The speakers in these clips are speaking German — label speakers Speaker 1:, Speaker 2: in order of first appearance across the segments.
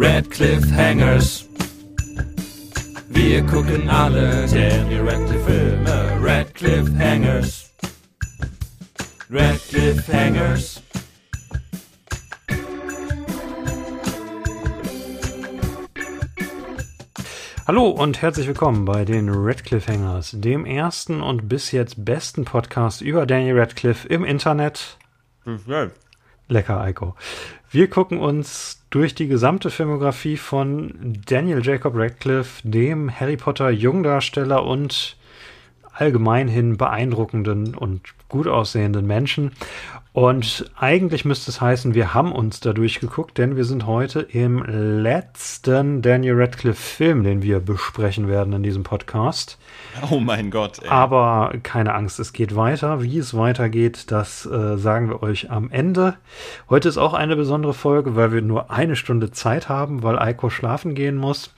Speaker 1: Red Cliffhangers. Wir gucken alle Daniel Radcliffe Filme, Red Cliffhangers. Red Cliffhangers.
Speaker 2: Hallo und herzlich willkommen bei den Radcliffe Hangers, dem ersten und bis jetzt besten Podcast über Daniel Radcliffe im Internet. Lecker, Eiko. Wir gucken uns durch die gesamte Filmografie von Daniel Jacob Radcliffe, dem Harry Potter Jungdarsteller und allgemeinhin beeindruckenden und gut aussehenden Menschen. Und eigentlich müsste es heißen, wir haben uns da durchgeguckt, denn wir sind heute im letzten Daniel Radcliffe Film, den wir besprechen werden in diesem Podcast.
Speaker 3: Oh mein Gott.
Speaker 2: Ey. Aber keine Angst, es geht weiter. Wie es weitergeht, das äh, sagen wir euch am Ende. Heute ist auch eine besondere Folge, weil wir nur eine Stunde Zeit haben, weil Eiko schlafen gehen muss.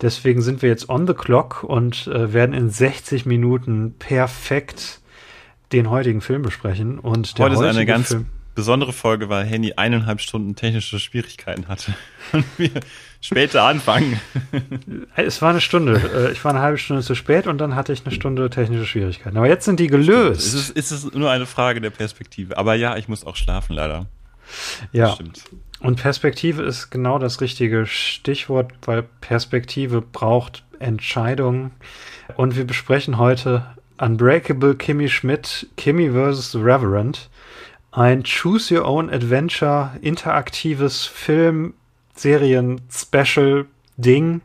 Speaker 2: Deswegen sind wir jetzt on the clock und äh, werden in 60 Minuten perfekt den heutigen Film besprechen. Und
Speaker 3: der Heute ist eine ganz Film besondere Folge, weil Henny eineinhalb Stunden technische Schwierigkeiten hatte und wir später anfangen.
Speaker 2: Es war eine Stunde. Äh, ich war eine halbe Stunde zu spät und dann hatte ich eine Stunde technische Schwierigkeiten. Aber jetzt sind die gelöst.
Speaker 3: Es ist, es ist nur eine Frage der Perspektive. Aber ja, ich muss auch schlafen, leider.
Speaker 2: Ja. Stimmt. Und Perspektive ist genau das richtige Stichwort, weil Perspektive braucht Entscheidungen. Und wir besprechen heute Unbreakable Kimmy Schmidt, Kimmy vs. The Reverend. Ein Choose Your Own Adventure interaktives Film, Serien, Special Ding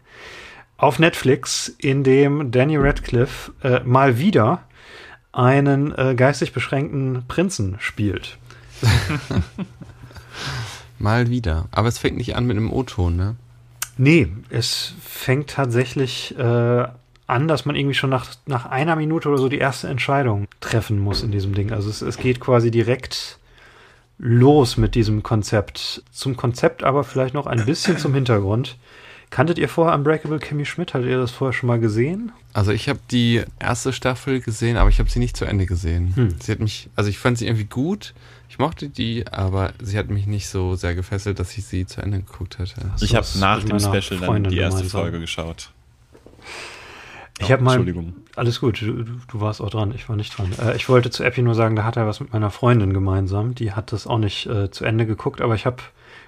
Speaker 2: auf Netflix, in dem Danny Radcliffe äh, mal wieder einen äh, geistig beschränkten Prinzen spielt.
Speaker 4: mal wieder. Aber es fängt nicht an mit einem O-Ton, ne?
Speaker 2: Nee, es fängt tatsächlich äh, an, dass man irgendwie schon nach, nach einer Minute oder so die erste Entscheidung treffen muss in diesem Ding. Also es, es geht quasi direkt los mit diesem Konzept. Zum Konzept aber vielleicht noch ein bisschen zum Hintergrund. Kanntet ihr vorher Unbreakable Kimmy Schmidt? Hattet ihr das vorher schon mal gesehen?
Speaker 4: Also ich habe die erste Staffel gesehen, aber ich habe sie nicht zu Ende gesehen. Hm. Sie hat mich, also ich fand sie irgendwie gut. Ich mochte die, aber sie hat mich nicht so sehr gefesselt, dass ich sie zu Ende geguckt hätte.
Speaker 3: Ich habe nach dem Special dann die erste Folge geschaut.
Speaker 2: Ich habe mal. Entschuldigung. Alles gut, du, du, warst auch dran, ich war nicht dran. Äh, ich wollte zu Epi nur sagen, da hat er was mit meiner Freundin gemeinsam. Die hat das auch nicht äh, zu Ende geguckt, aber ich habe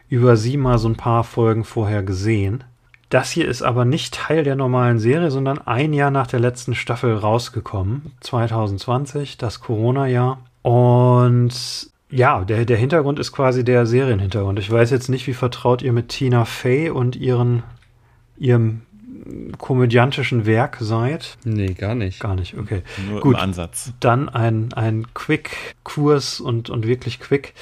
Speaker 2: über sie mal so ein paar Folgen vorher gesehen. Das hier ist aber nicht Teil der normalen Serie, sondern ein Jahr nach der letzten Staffel rausgekommen. 2020, das Corona-Jahr. Und ja, der, der Hintergrund ist quasi der Serienhintergrund. Ich weiß jetzt nicht, wie vertraut ihr mit Tina Fey und ihren, ihrem komödiantischen Werk seid?
Speaker 4: Nee, gar nicht.
Speaker 2: Gar nicht, okay.
Speaker 3: Nur Gut, im Ansatz.
Speaker 2: Dann ein, ein Quick-Kurs und, und wirklich quick.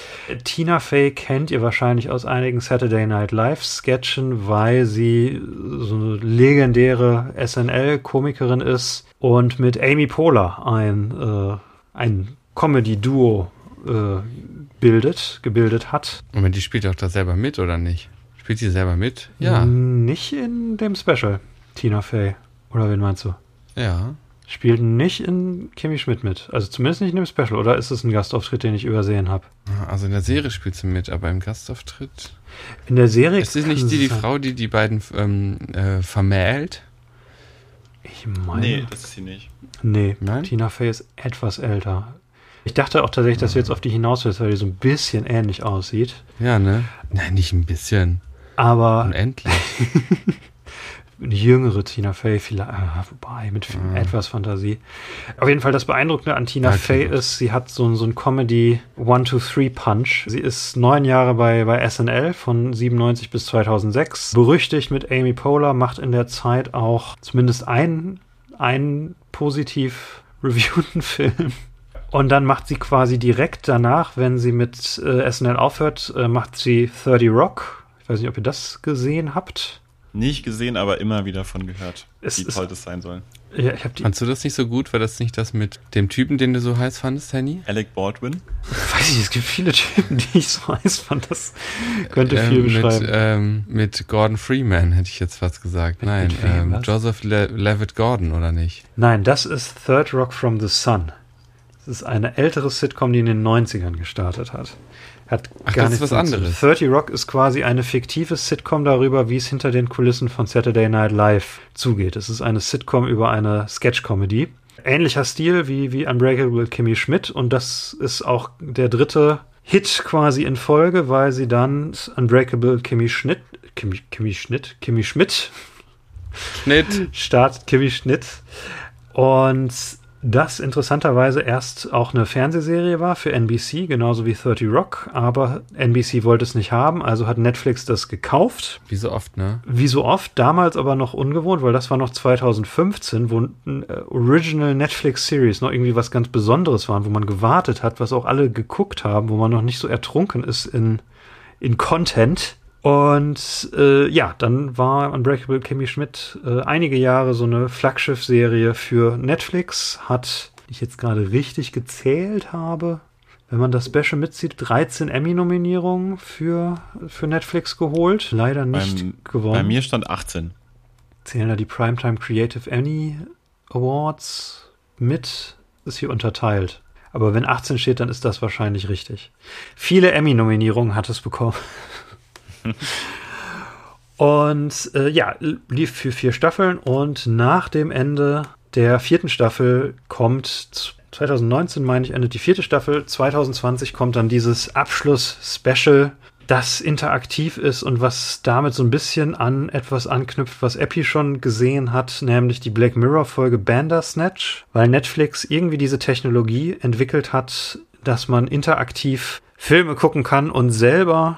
Speaker 2: Tina Fey kennt ihr wahrscheinlich aus einigen Saturday Night Live-Sketchen, weil sie so eine legendäre SNL-Komikerin ist und mit Amy Poehler ein, äh, ein Comedy-Duo äh, bildet, gebildet hat.
Speaker 4: Und die spielt auch da selber mit, oder nicht? Spielt sie selber mit? Ja.
Speaker 2: Nicht in dem Special, Tina Fey. Oder wen meinst du?
Speaker 4: Ja.
Speaker 2: Spielt nicht in Kimmy Schmidt mit. Also zumindest nicht in dem Special. Oder ist es ein Gastauftritt, den ich übersehen habe?
Speaker 4: Also in der Serie spielt sie mit, aber im Gastauftritt.
Speaker 2: In der Serie.
Speaker 4: Ist es nicht die, die Frau, die die beiden ähm, äh, vermählt?
Speaker 2: Ich meine.
Speaker 3: Nee, das ist sie nicht.
Speaker 2: Nee, Nein? Tina Fey ist etwas älter. Ich dachte auch tatsächlich, dass du jetzt auf die hinaus willst, weil die so ein bisschen ähnlich aussieht.
Speaker 4: Ja, ne? Nein, nicht ein bisschen.
Speaker 2: Aber.
Speaker 4: Unendlich.
Speaker 2: eine jüngere Tina Fey, vielleicht, ah, wobei, mit mhm. etwas Fantasie. Auf jeden Fall das Beeindruckende an Tina ja, Fey ist, sie hat so, so ein Comedy One-Two-Three-Punch. Sie ist neun Jahre bei, bei SNL von 97 bis 2006. Berüchtigt mit Amy Poehler, macht in der Zeit auch zumindest einen, einen positiv reviewten Film. Und dann macht sie quasi direkt danach, wenn sie mit äh, SNL aufhört, äh, macht sie 30 Rock weiß nicht, ob ihr das gesehen habt.
Speaker 3: Nicht gesehen, aber immer wieder von gehört, es wie toll das sein soll.
Speaker 4: Ja, ich die Fandst du das nicht so gut? War das nicht das mit dem Typen, den du so heiß fandest, Henny?
Speaker 3: Alec Baldwin?
Speaker 2: Weiß ich, es gibt viele Typen, die ich so heiß fand. Das könnte ähm, viel beschreiben.
Speaker 4: Mit, ähm, mit Gordon Freeman hätte ich jetzt fast gesagt. Mit, Nein, mit wem, ähm, Joseph Le Levitt Gordon, oder nicht?
Speaker 2: Nein, das ist Third Rock from the Sun. Das ist eine ältere Sitcom, die in den 90ern gestartet hat. Hat
Speaker 4: Ach,
Speaker 2: gar
Speaker 4: das ist
Speaker 2: nichts
Speaker 4: was
Speaker 2: mit-
Speaker 4: anderes.
Speaker 2: 30 Rock ist quasi eine fiktive Sitcom darüber, wie es hinter den Kulissen von Saturday Night Live zugeht. Es ist eine Sitcom über eine Sketch-Comedy. Ähnlicher Stil wie, wie Unbreakable Kimmy Schmidt und das ist auch der dritte Hit quasi in Folge, weil sie dann Unbreakable Kimmy Schnitt, Kimmy, Kimmy Schnitt, Kimmy Schmidt
Speaker 4: Schnitt.
Speaker 2: startet Kimmy Schnitt. Und das interessanterweise erst auch eine Fernsehserie war für NBC, genauso wie 30 Rock, aber NBC wollte es nicht haben, also hat Netflix das gekauft.
Speaker 4: Wie so oft, ne?
Speaker 2: Wie so oft, damals aber noch ungewohnt, weil das war noch 2015, wo äh, Original Netflix Series noch irgendwie was ganz Besonderes war, wo man gewartet hat, was auch alle geguckt haben, wo man noch nicht so ertrunken ist in, in Content. Und äh, ja, dann war Unbreakable Kimmy Schmidt äh, einige Jahre so eine Flaggschiff-Serie für Netflix, hat, die ich jetzt gerade richtig gezählt habe, wenn man das Special mitzieht, 13 Emmy-Nominierungen für, für Netflix geholt. Leider nicht
Speaker 3: Beim,
Speaker 2: gewonnen.
Speaker 3: bei mir stand 18.
Speaker 2: zählen da die Primetime Creative Emmy Awards mit, ist hier unterteilt. Aber wenn 18 steht, dann ist das wahrscheinlich richtig. Viele Emmy-Nominierungen hat es bekommen. und äh, ja, lief für vier Staffeln und nach dem Ende der vierten Staffel kommt 2019, meine ich, endet die vierte Staffel. 2020 kommt dann dieses Abschluss-Special, das interaktiv ist und was damit so ein bisschen an etwas anknüpft, was Epi schon gesehen hat, nämlich die Black Mirror-Folge Bandersnatch, weil Netflix irgendwie diese Technologie entwickelt hat, dass man interaktiv Filme gucken kann und selber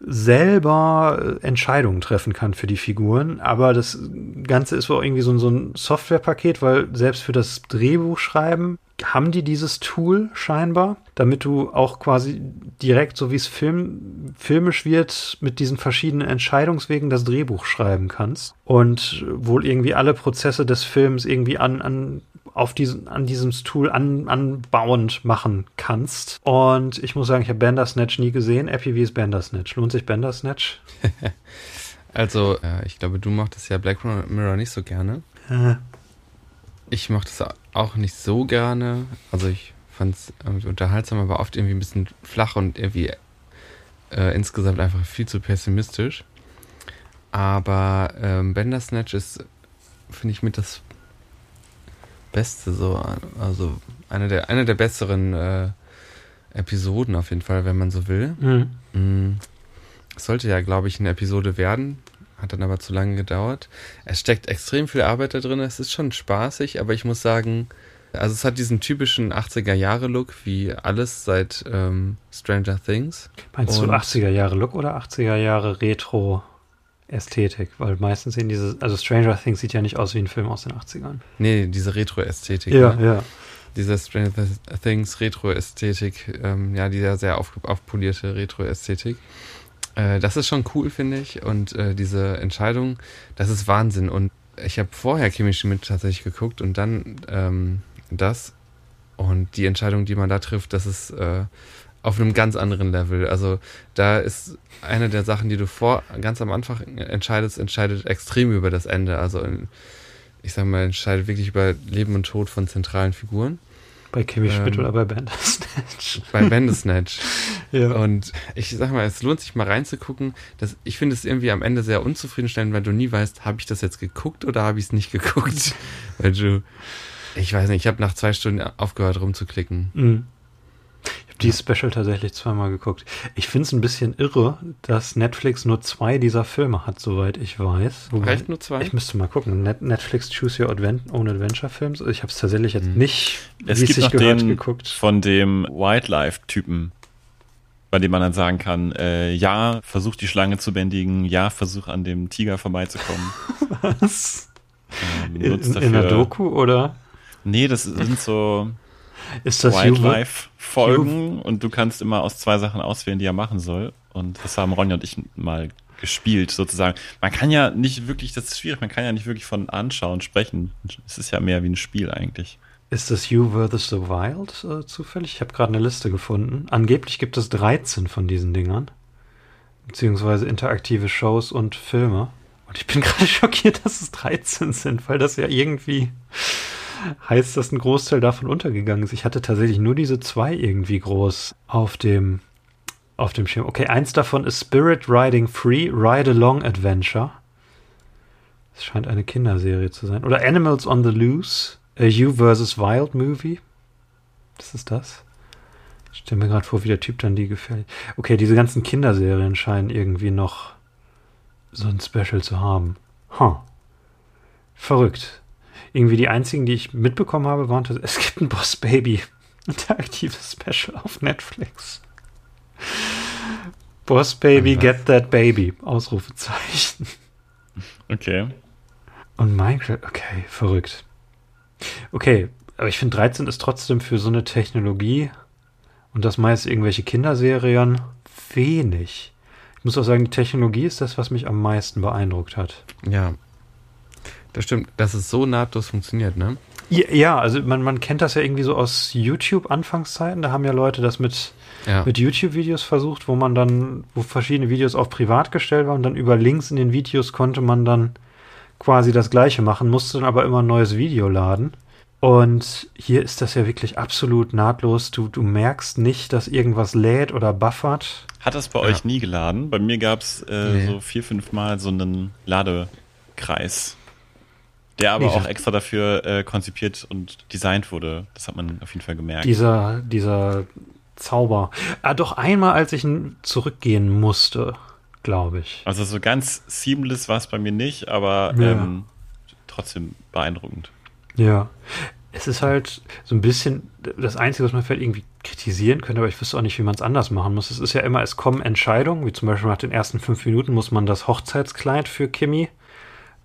Speaker 2: selber äh, Entscheidungen treffen kann für die Figuren. Aber das Ganze ist auch irgendwie so, ein- so ein Softwarepaket, weil selbst für das Drehbuchschreiben haben die dieses Tool scheinbar, damit du auch quasi direkt, so wie es Film, filmisch wird, mit diesen verschiedenen Entscheidungswegen das Drehbuch schreiben kannst. Und wohl irgendwie alle Prozesse des Films irgendwie an, an auf diesen, an diesem Tool an, anbauend machen kannst. Und ich muss sagen, ich habe Bandersnatch nie gesehen. Epi, wie ist Bandersnatch? Lohnt sich Bandersnatch?
Speaker 4: Also, äh, ich glaube, du mochtest ja Black Mirror nicht so gerne.
Speaker 2: Äh,
Speaker 4: Ich mochte es auch nicht so gerne. Also ich fand es unterhaltsam, aber oft irgendwie ein bisschen flach und irgendwie äh, insgesamt einfach viel zu pessimistisch. Aber ähm, Bandersnatch ist, finde ich, mit das Beste so. Also eine der, eine der besseren äh, Episoden auf jeden Fall, wenn man so will.
Speaker 2: mh.
Speaker 4: Mm, Es sollte ja, glaube ich, eine Episode werden, hat dann aber zu lange gedauert. Es steckt extrem viel Arbeit da drin, es ist schon spaßig, aber ich muss sagen, also es hat diesen typischen 80er-Jahre-Look, wie alles seit ähm, Stranger Things.
Speaker 2: Meinst
Speaker 4: Und-
Speaker 2: du 80er Jahre Look oder 80er Jahre Retro Ästhetik? Weil meistens sehen diese, also Stranger Things sieht ja nicht aus wie ein Film aus den 80ern.
Speaker 4: Nee, diese Retro-Ästhetik.
Speaker 2: Ja,
Speaker 4: ne?
Speaker 2: ja.
Speaker 4: Diese Stranger Things Retro-Ästhetik, ähm, ja, diese sehr auf, aufpolierte Retro-Ästhetik. Äh, das ist schon cool, finde ich. Und äh, diese Entscheidung, das ist Wahnsinn. Und ich habe vorher Kimi Schmidt tatsächlich geguckt und dann ähm, das. Und die Entscheidung, die man da trifft, das ist äh, auf einem ganz anderen Level. Also da ist eine der Sachen, die du vor ganz am Anfang entscheidest, entscheidet extrem über das Ende. Also in, ich sag mal, entscheidet wirklich über Leben und Tod von zentralen Figuren.
Speaker 2: Bei Kimmy Schmidt
Speaker 4: Ähm,
Speaker 2: oder bei Bandersnatch.
Speaker 4: Bei Bandersnatch.
Speaker 2: ja.
Speaker 4: Und ich sag mal, es lohnt sich mal reinzugucken. Das, ich finde es irgendwie am Ende sehr unzufriedenstellend, weil du nie weißt, habe ich das jetzt geguckt oder habe ich es nicht geguckt? weil du, ich weiß nicht, ich habe nach zwei Stunden aufgehört rumzuklicken.
Speaker 2: Mhm. Die Special tatsächlich zweimal geguckt. Ich finde es ein bisschen irre, dass Netflix nur zwei dieser Filme hat, soweit ich weiß. Wobei-
Speaker 4: Reicht nur zwei?
Speaker 2: Ich müsste mal gucken. Net Netflix Choose Your Advent Own Adventure Films. Ich habe es tatsächlich jetzt
Speaker 4: Mhm.
Speaker 2: nicht,
Speaker 3: Es
Speaker 2: wie
Speaker 3: gibt
Speaker 2: sich
Speaker 3: noch
Speaker 2: gehört,
Speaker 3: den
Speaker 2: geguckt.
Speaker 3: von dem Wildlife-Typen, bei dem man dann sagen kann, äh, ja, versuch die Schlange zu bändigen, ja, versuch an dem Tiger vorbeizukommen.
Speaker 2: Was?
Speaker 3: Ähm,
Speaker 2: in, in der Doku oder
Speaker 3: Nee, das sind so
Speaker 2: ist das Hugh-
Speaker 3: Wildlife-Folgen und du kannst immer aus zwei Sachen auswählen, die er machen soll. Und das haben Ronja und ich mal gespielt, sozusagen. Man kann ja nicht wirklich, das ist schwierig, man kann ja nicht wirklich von Anschauen sprechen. Es ist ja mehr wie ein Spiel eigentlich.
Speaker 2: Ist das You vs. the Wild äh, zufällig? Ich habe gerade eine Liste gefunden. Angeblich gibt es 13 von diesen Dingern. Beziehungsweise interaktive Shows und Filme. Und ich bin gerade schockiert, dass es 13 sind, weil das ja irgendwie heißt, dass ein Großteil davon untergegangen ist. Ich hatte tatsächlich nur diese zwei irgendwie groß auf dem auf dem Schirm. Okay, eins davon ist Spirit Riding Free, Ride Along Adventure. Das scheint eine Kinderserie zu sein. Oder Animals on the Loose, a You vs. Wild Movie. Was ist das? Ich stelle mir gerade vor, wie der Typ dann die gefällt. Okay, diese ganzen Kinderserien scheinen irgendwie noch so ein Special zu haben. Huh. Verrückt. Irgendwie die einzigen, die ich mitbekommen habe, waren, es gibt ein Boss Baby interaktives Special auf Netflix. Boss Baby, get that baby. Ausrufezeichen.
Speaker 3: Okay.
Speaker 2: Und Minecraft, okay, verrückt. Okay, aber ich finde 13 ist trotzdem für so eine Technologie und das meist irgendwelche Kinderserien wenig. Ich muss auch sagen, die Technologie ist das, was mich am meisten beeindruckt hat.
Speaker 4: Ja. Das stimmt, dass es so nahtlos funktioniert, ne?
Speaker 2: Ja, also man, man kennt das ja irgendwie so aus YouTube-Anfangszeiten. Da haben ja Leute das mit, ja. mit YouTube-Videos versucht, wo man dann, wo verschiedene Videos auf privat gestellt waren und dann über Links in den Videos konnte man dann quasi das gleiche machen, musste dann aber immer ein neues Video laden. Und hier ist das ja wirklich absolut nahtlos. Du, du merkst nicht, dass irgendwas lädt oder buffert.
Speaker 3: Hat das bei ja. euch nie geladen? Bei mir gab es äh, nee. so vier, fünf Mal so einen Ladekreis. Der aber auch extra dafür äh, konzipiert und designt wurde. Das hat man auf jeden Fall gemerkt.
Speaker 2: Dieser, dieser Zauber. Ah, doch einmal, als ich zurückgehen musste, glaube ich.
Speaker 3: Also so ganz seamless war es bei mir nicht, aber ja. ähm, trotzdem beeindruckend.
Speaker 2: Ja. Es ist halt so ein bisschen das Einzige, was man vielleicht irgendwie kritisieren könnte, aber ich wüsste auch nicht, wie man es anders machen muss. Es ist ja immer, es kommen Entscheidungen, wie zum Beispiel nach den ersten fünf Minuten muss man das Hochzeitskleid für Kimi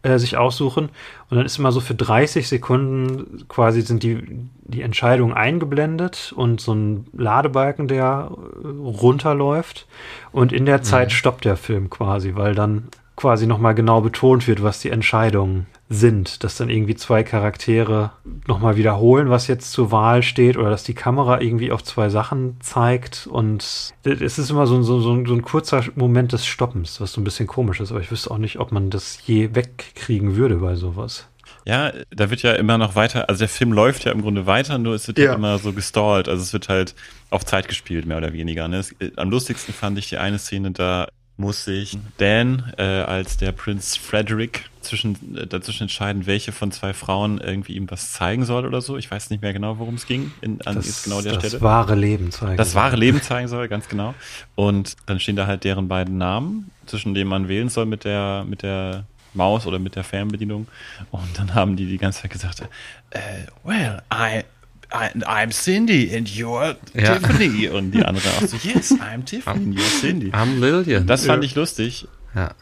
Speaker 2: äh, sich aussuchen. Und dann ist immer so für 30 Sekunden quasi sind die, die Entscheidungen eingeblendet und so ein Ladebalken, der äh, runterläuft. Und in der Zeit mhm. stoppt der Film quasi, weil dann quasi nochmal genau betont wird, was die Entscheidungen sind, dass dann irgendwie zwei Charaktere nochmal wiederholen, was jetzt zur Wahl steht, oder dass die Kamera irgendwie auf zwei Sachen zeigt. Und es ist immer so, so, so, ein, so ein kurzer Moment des Stoppens, was so ein bisschen komisch ist, aber ich wüsste auch nicht, ob man das je wegkriegen würde bei sowas.
Speaker 3: Ja, da wird ja immer noch weiter, also der Film läuft ja im Grunde weiter, nur es wird ja, ja immer so gestallt. Also es wird halt auf Zeit gespielt, mehr oder weniger. Ne? Es, am lustigsten fand ich die eine Szene, da muss sich Dan äh, als der Prinz Frederick zwischen, äh, dazwischen entscheiden, welche von zwei Frauen irgendwie ihm was zeigen soll oder so. Ich weiß nicht mehr genau, worum es ging in, an
Speaker 2: das,
Speaker 3: genau der
Speaker 2: das
Speaker 3: Stelle.
Speaker 2: Das wahre Leben zeigen
Speaker 3: Das wahre Leben zeigen soll, ganz genau. Und dann stehen da halt deren beiden Namen, zwischen denen man wählen soll mit der, mit der Maus oder mit der Fernbedienung. Und dann haben die die ganze Zeit gesagt, äh, well, I I'm Cindy and you're ja. Tiffany. Und die andere auch so, yes, I'm Tiffany and you're Cindy.
Speaker 4: I'm Lillian.
Speaker 3: Das fand ich lustig.
Speaker 4: Ja.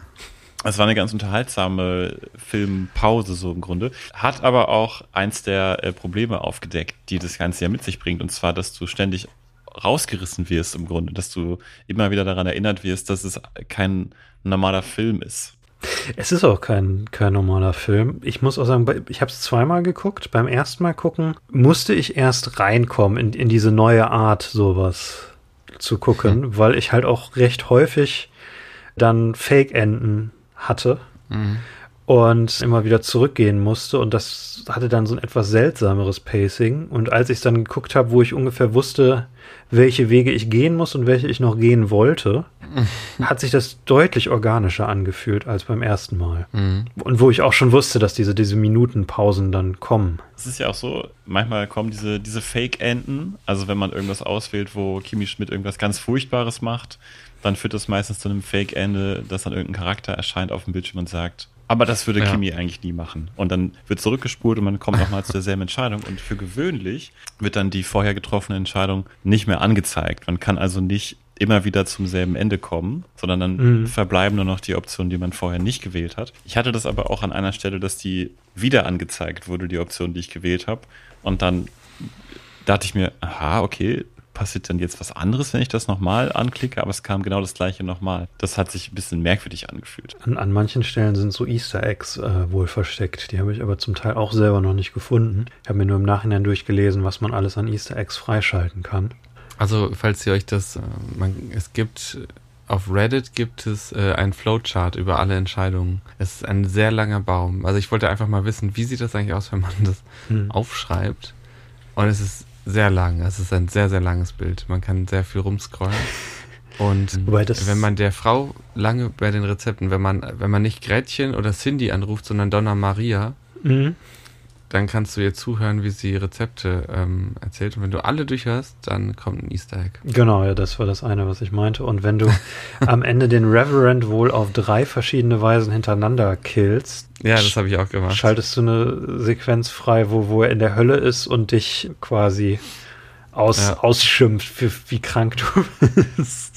Speaker 3: Es war eine ganz unterhaltsame Filmpause so im Grunde. Hat aber auch eins der äh, Probleme aufgedeckt, die das Ganze ja mit sich bringt. Und zwar, dass du ständig rausgerissen wirst im Grunde. Dass du immer wieder daran erinnert wirst, dass es kein normaler Film ist.
Speaker 2: Es ist auch kein, kein normaler Film. Ich muss auch sagen, ich habe es zweimal geguckt. Beim ersten Mal gucken musste ich erst reinkommen in, in diese neue Art, sowas zu gucken, mhm. weil ich halt auch recht häufig dann Fake-Enden hatte. Mhm und immer wieder zurückgehen musste und das hatte dann so ein etwas seltsameres Pacing und als ich dann geguckt habe, wo ich ungefähr wusste, welche Wege ich gehen muss und welche ich noch gehen wollte, hat sich das deutlich organischer angefühlt als beim ersten Mal. Mhm. Und wo ich auch schon wusste, dass diese, diese Minutenpausen dann kommen.
Speaker 3: Es ist ja auch so, manchmal kommen diese, diese Fake-Enden, also wenn man irgendwas auswählt, wo Kimi Schmidt irgendwas ganz Furchtbares macht, dann führt das meistens zu einem Fake-Ende, dass dann irgendein Charakter erscheint auf dem Bildschirm und sagt, aber das würde ja. Kimi eigentlich nie machen. Und dann wird zurückgespult und man kommt nochmal zu derselben Entscheidung. Und für gewöhnlich wird dann die vorher getroffene Entscheidung nicht mehr angezeigt. Man kann also nicht immer wieder zum selben Ende kommen, sondern dann mhm. verbleiben nur noch die Optionen, die man vorher nicht gewählt hat. Ich hatte das aber auch an einer Stelle, dass die wieder angezeigt wurde, die Option, die ich gewählt habe. Und dann dachte ich mir, aha, okay, passiert dann jetzt was anderes, wenn ich das nochmal anklicke, aber es kam genau das gleiche nochmal. Das hat sich ein bisschen merkwürdig angefühlt.
Speaker 2: An, an manchen Stellen sind so Easter Eggs äh, wohl versteckt. Die habe ich aber zum Teil auch selber noch nicht gefunden. Ich habe mir nur im Nachhinein durchgelesen, was man alles an Easter Eggs freischalten kann.
Speaker 4: Also, falls ihr euch das, äh, man, es gibt auf Reddit gibt es äh, ein Flowchart über alle Entscheidungen. Es ist ein sehr langer Baum. Also ich wollte einfach mal wissen, wie sieht das eigentlich aus, wenn man das hm. aufschreibt? Und es ist sehr lang. Es ist ein sehr, sehr langes Bild. Man kann sehr viel rumscrollen. Und wenn man der Frau lange bei den Rezepten, wenn man, wenn man nicht Gretchen oder Cindy anruft, sondern Donna Maria, mhm dann kannst du ihr zuhören, wie sie Rezepte ähm, erzählt. Und wenn du alle durchhörst, dann kommt ein Easter Egg.
Speaker 2: Genau, ja, das war das eine, was ich meinte. Und wenn du am Ende den Reverend wohl auf drei verschiedene Weisen hintereinander killst,
Speaker 4: ja, das habe ich auch gemacht.
Speaker 2: Schaltest du eine Sequenz frei, wo, wo er in der Hölle ist und dich quasi aus, ja. ausschimpft, für, wie krank du bist.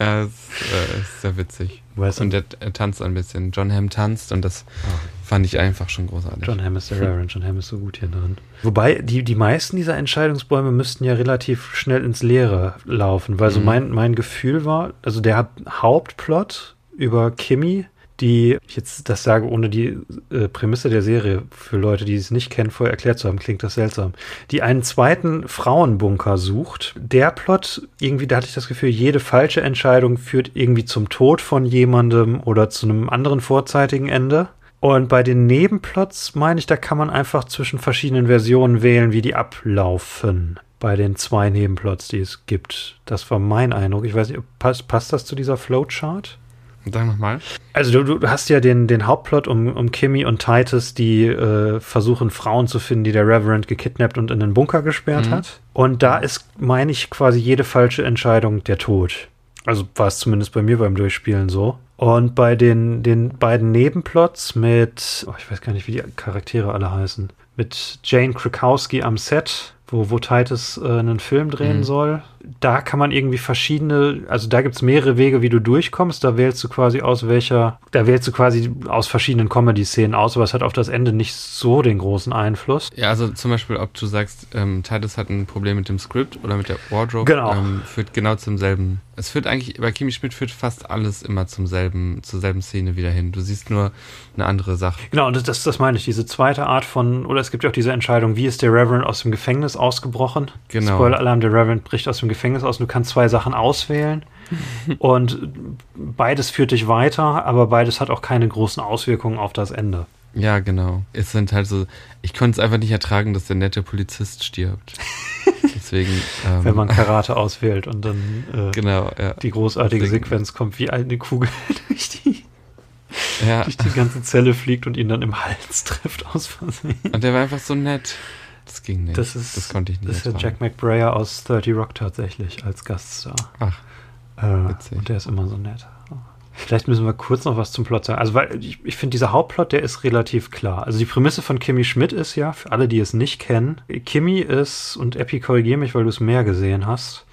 Speaker 4: Ja, das äh, ist sehr witzig. Weißt und er, er, tanzt ein bisschen. John Hamm tanzt und das oh. fand ich einfach schon großartig.
Speaker 2: John Hamm ist der Reverend. John Hamm ist so gut hier drin. Wobei, die, die meisten dieser Entscheidungsbäume müssten ja relativ schnell ins Leere laufen, weil mhm. so mein, mein Gefühl war, also der Hauptplot über Kimmy die, ich jetzt das sage, ohne die äh, Prämisse der Serie für Leute, die es nicht kennen, vorher erklärt zu haben, klingt das seltsam, die einen zweiten Frauenbunker sucht. Der Plot, irgendwie, da hatte ich das Gefühl, jede falsche Entscheidung führt irgendwie zum Tod von jemandem oder zu einem anderen vorzeitigen Ende. Und bei den Nebenplots meine ich, da kann man einfach zwischen verschiedenen Versionen wählen, wie die ablaufen. Bei den zwei Nebenplots, die es gibt. Das war mein Eindruck. Ich weiß nicht, passt, passt das zu dieser Flowchart?
Speaker 4: Sag nochmal.
Speaker 2: Also du, du hast ja den, den Hauptplot um, um Kimmy und Titus, die äh, versuchen, Frauen zu finden, die der Reverend gekidnappt und in den Bunker gesperrt mhm. hat. Und da ist, meine ich, quasi jede falsche Entscheidung der Tod. Also war es zumindest bei mir beim Durchspielen so. Und bei den, den beiden Nebenplots mit, oh, ich weiß gar nicht, wie die Charaktere alle heißen, mit Jane Krakowski am Set wo, wo Titus äh, einen Film drehen mhm. soll. Da kann man irgendwie verschiedene, also da gibt es mehrere Wege, wie du durchkommst. Da wählst du quasi aus welcher, da wählst du quasi aus verschiedenen Comedy-Szenen aus, aber es hat auf das Ende nicht so den großen Einfluss.
Speaker 4: Ja, also zum Beispiel, ob du sagst, ähm, Titus hat ein Problem mit dem Skript oder mit der Wardrobe,
Speaker 2: genau.
Speaker 4: Ähm, führt genau zum selben. Es führt eigentlich, bei Kimi Schmidt führt fast alles immer zum selben, zur selben Szene wieder hin. Du siehst nur eine andere Sache.
Speaker 2: Genau, und das, das meine ich, diese zweite Art von, oder es gibt ja auch diese Entscheidung, wie ist der Reverend aus dem Gefängnis ausgebrochen.
Speaker 4: Genau.
Speaker 2: Spoiler-Alarm, der Reverend bricht aus dem Gefängnis aus und du kannst zwei Sachen auswählen. und beides führt dich weiter, aber beides hat auch keine großen Auswirkungen auf das Ende.
Speaker 4: Ja, genau. Es sind halt so, ich konnte es einfach nicht ertragen, dass der nette Polizist stirbt. Deswegen.
Speaker 2: Ähm, Wenn man Karate auswählt und dann äh,
Speaker 4: genau, ja.
Speaker 2: die großartige Deswegen. Sequenz kommt, wie eine Kugel durch die, ja. durch die ganze Zelle fliegt und ihn dann im Hals trifft aus Versehen.
Speaker 4: Und der war einfach so nett. Das ging nicht.
Speaker 2: Das, ist, das konnte ich nicht. Das ist Jack McBrayer aus 30 Rock tatsächlich als Gaststar.
Speaker 4: Ach.
Speaker 2: Äh, und der ist immer so nett. Vielleicht müssen wir kurz noch was zum Plot sagen. Also, weil ich, ich finde, dieser Hauptplot, der ist relativ klar. Also, die Prämisse von Kimmy Schmidt ist ja, für alle, die es nicht kennen, Kimmy ist, und Epi, korrigier mich, weil du es mehr gesehen hast,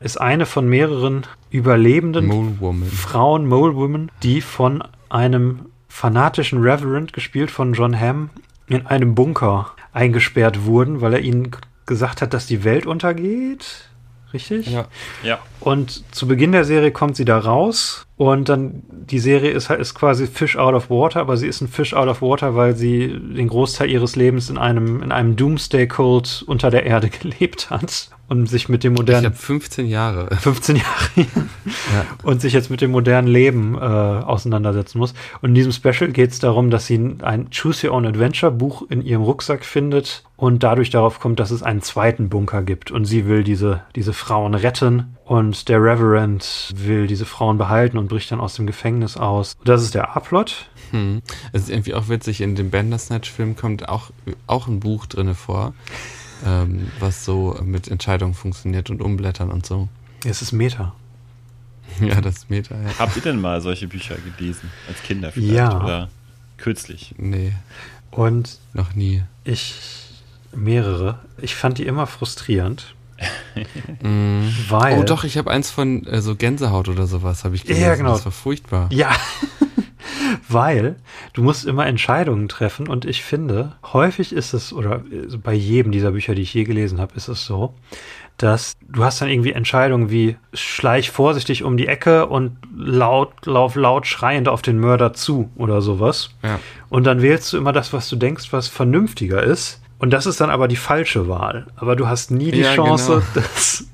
Speaker 2: ist eine von mehreren überlebenden
Speaker 4: Mole
Speaker 2: Frauen, Mole Women, die von einem fanatischen Reverend, gespielt von John Hamm, in einem Bunker eingesperrt wurden, weil er ihnen gesagt hat, dass die Welt untergeht. Richtig?
Speaker 4: Ja.
Speaker 3: ja.
Speaker 2: Und zu Beginn der Serie kommt sie da raus und dann die Serie ist, ist quasi Fish out of water, aber sie ist ein Fish out of water, weil sie den Großteil ihres Lebens in einem, in einem Doomsday-Cult unter der Erde gelebt hat und sich mit dem modernen. Ich
Speaker 4: habe 15 Jahre.
Speaker 2: 15 Jahre. ja. Und sich jetzt mit dem modernen Leben äh, auseinandersetzen muss. Und in diesem Special geht es darum, dass sie ein Choose Your Own Adventure Buch in ihrem Rucksack findet und dadurch darauf kommt, dass es einen zweiten Bunker gibt. Und sie will diese, diese Frauen retten. Und der Reverend will diese Frauen behalten und bricht dann aus dem Gefängnis aus. Das ist der A-Plot.
Speaker 4: Hm. Es ist irgendwie auch witzig, in dem Bandersnatch-Film kommt auch, auch ein Buch drinne vor ähm, was so mit Entscheidungen funktioniert und umblättern und so.
Speaker 2: Es ist Meta.
Speaker 4: Ja, das ist Meta. Ja.
Speaker 3: Habt ihr denn mal solche Bücher gelesen? Als Kinder vielleicht?
Speaker 2: Ja.
Speaker 3: Oder kürzlich?
Speaker 4: Nee.
Speaker 2: Und
Speaker 4: noch nie.
Speaker 2: Ich mehrere. Ich fand die immer frustrierend.
Speaker 4: mm. Weil, oh doch, ich habe eins von äh, so Gänsehaut oder sowas, habe ich gelesen.
Speaker 2: Ja, genau.
Speaker 4: Das war furchtbar.
Speaker 2: Ja. weil du musst immer Entscheidungen treffen und ich finde, häufig ist es, oder bei jedem dieser Bücher, die ich je gelesen habe, ist es so, dass du hast dann irgendwie Entscheidungen wie schleich vorsichtig um die Ecke und laut, lauf laut schreiend auf den Mörder zu oder sowas.
Speaker 4: Ja.
Speaker 2: Und dann wählst du immer das, was du denkst, was vernünftiger ist. Und das ist dann aber die falsche Wahl. Aber du hast nie die ja, Chance, genau. das,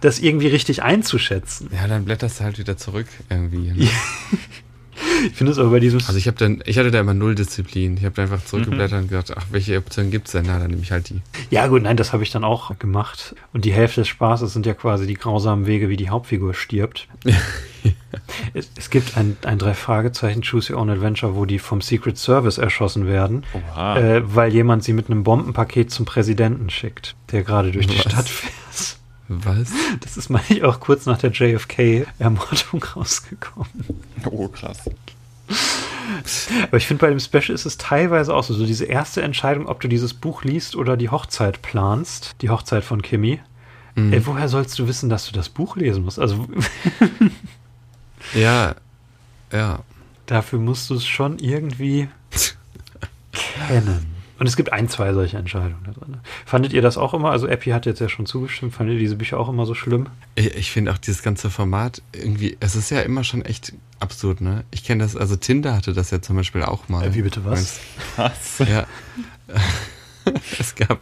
Speaker 2: das irgendwie richtig einzuschätzen.
Speaker 4: Ja, dann blätterst du halt wieder zurück irgendwie. Ne?
Speaker 2: Ich finde es aber bei diesem.
Speaker 4: Also ich habe dann, ich hatte da immer null Disziplin. Ich habe einfach zurückgeblättert mhm. und gedacht, ach, welche Option gibt es denn? Na, dann nehme ich halt die.
Speaker 2: Ja, gut, nein, das habe ich dann auch gemacht. Und die Hälfte des Spaßes sind ja quasi die grausamen Wege, wie die Hauptfigur stirbt. es, es, gibt ein, ein drei Fragezeichen Choose Your Own Adventure, wo die vom Secret Service erschossen werden, äh, weil jemand sie mit einem Bombenpaket zum Präsidenten schickt, der gerade durch die Was? Stadt fährt.
Speaker 4: Was?
Speaker 2: Das ist, meine ich, auch kurz nach der JFK-Ermordung rausgekommen.
Speaker 3: Oh, krass.
Speaker 2: Aber ich finde, bei dem Special ist es teilweise auch so, so diese erste Entscheidung, ob du dieses Buch liest oder die Hochzeit planst, die Hochzeit von Kimi. Mhm. Ey, woher sollst du wissen, dass du das Buch lesen musst? Also.
Speaker 4: ja, ja.
Speaker 2: Dafür musst du es schon irgendwie kennen. Und es gibt ein, zwei solche Entscheidungen da drin. Fandet ihr das auch immer? Also Epi hat jetzt ja schon zugestimmt. Fandet ihr diese Bücher auch immer so schlimm?
Speaker 4: Ich, ich finde auch dieses ganze Format irgendwie, es ist ja immer schon echt absurd, ne? Ich kenne das, also Tinder hatte das ja zum Beispiel auch mal.
Speaker 2: Äh, wie bitte was?
Speaker 4: Was? Ja. es gab,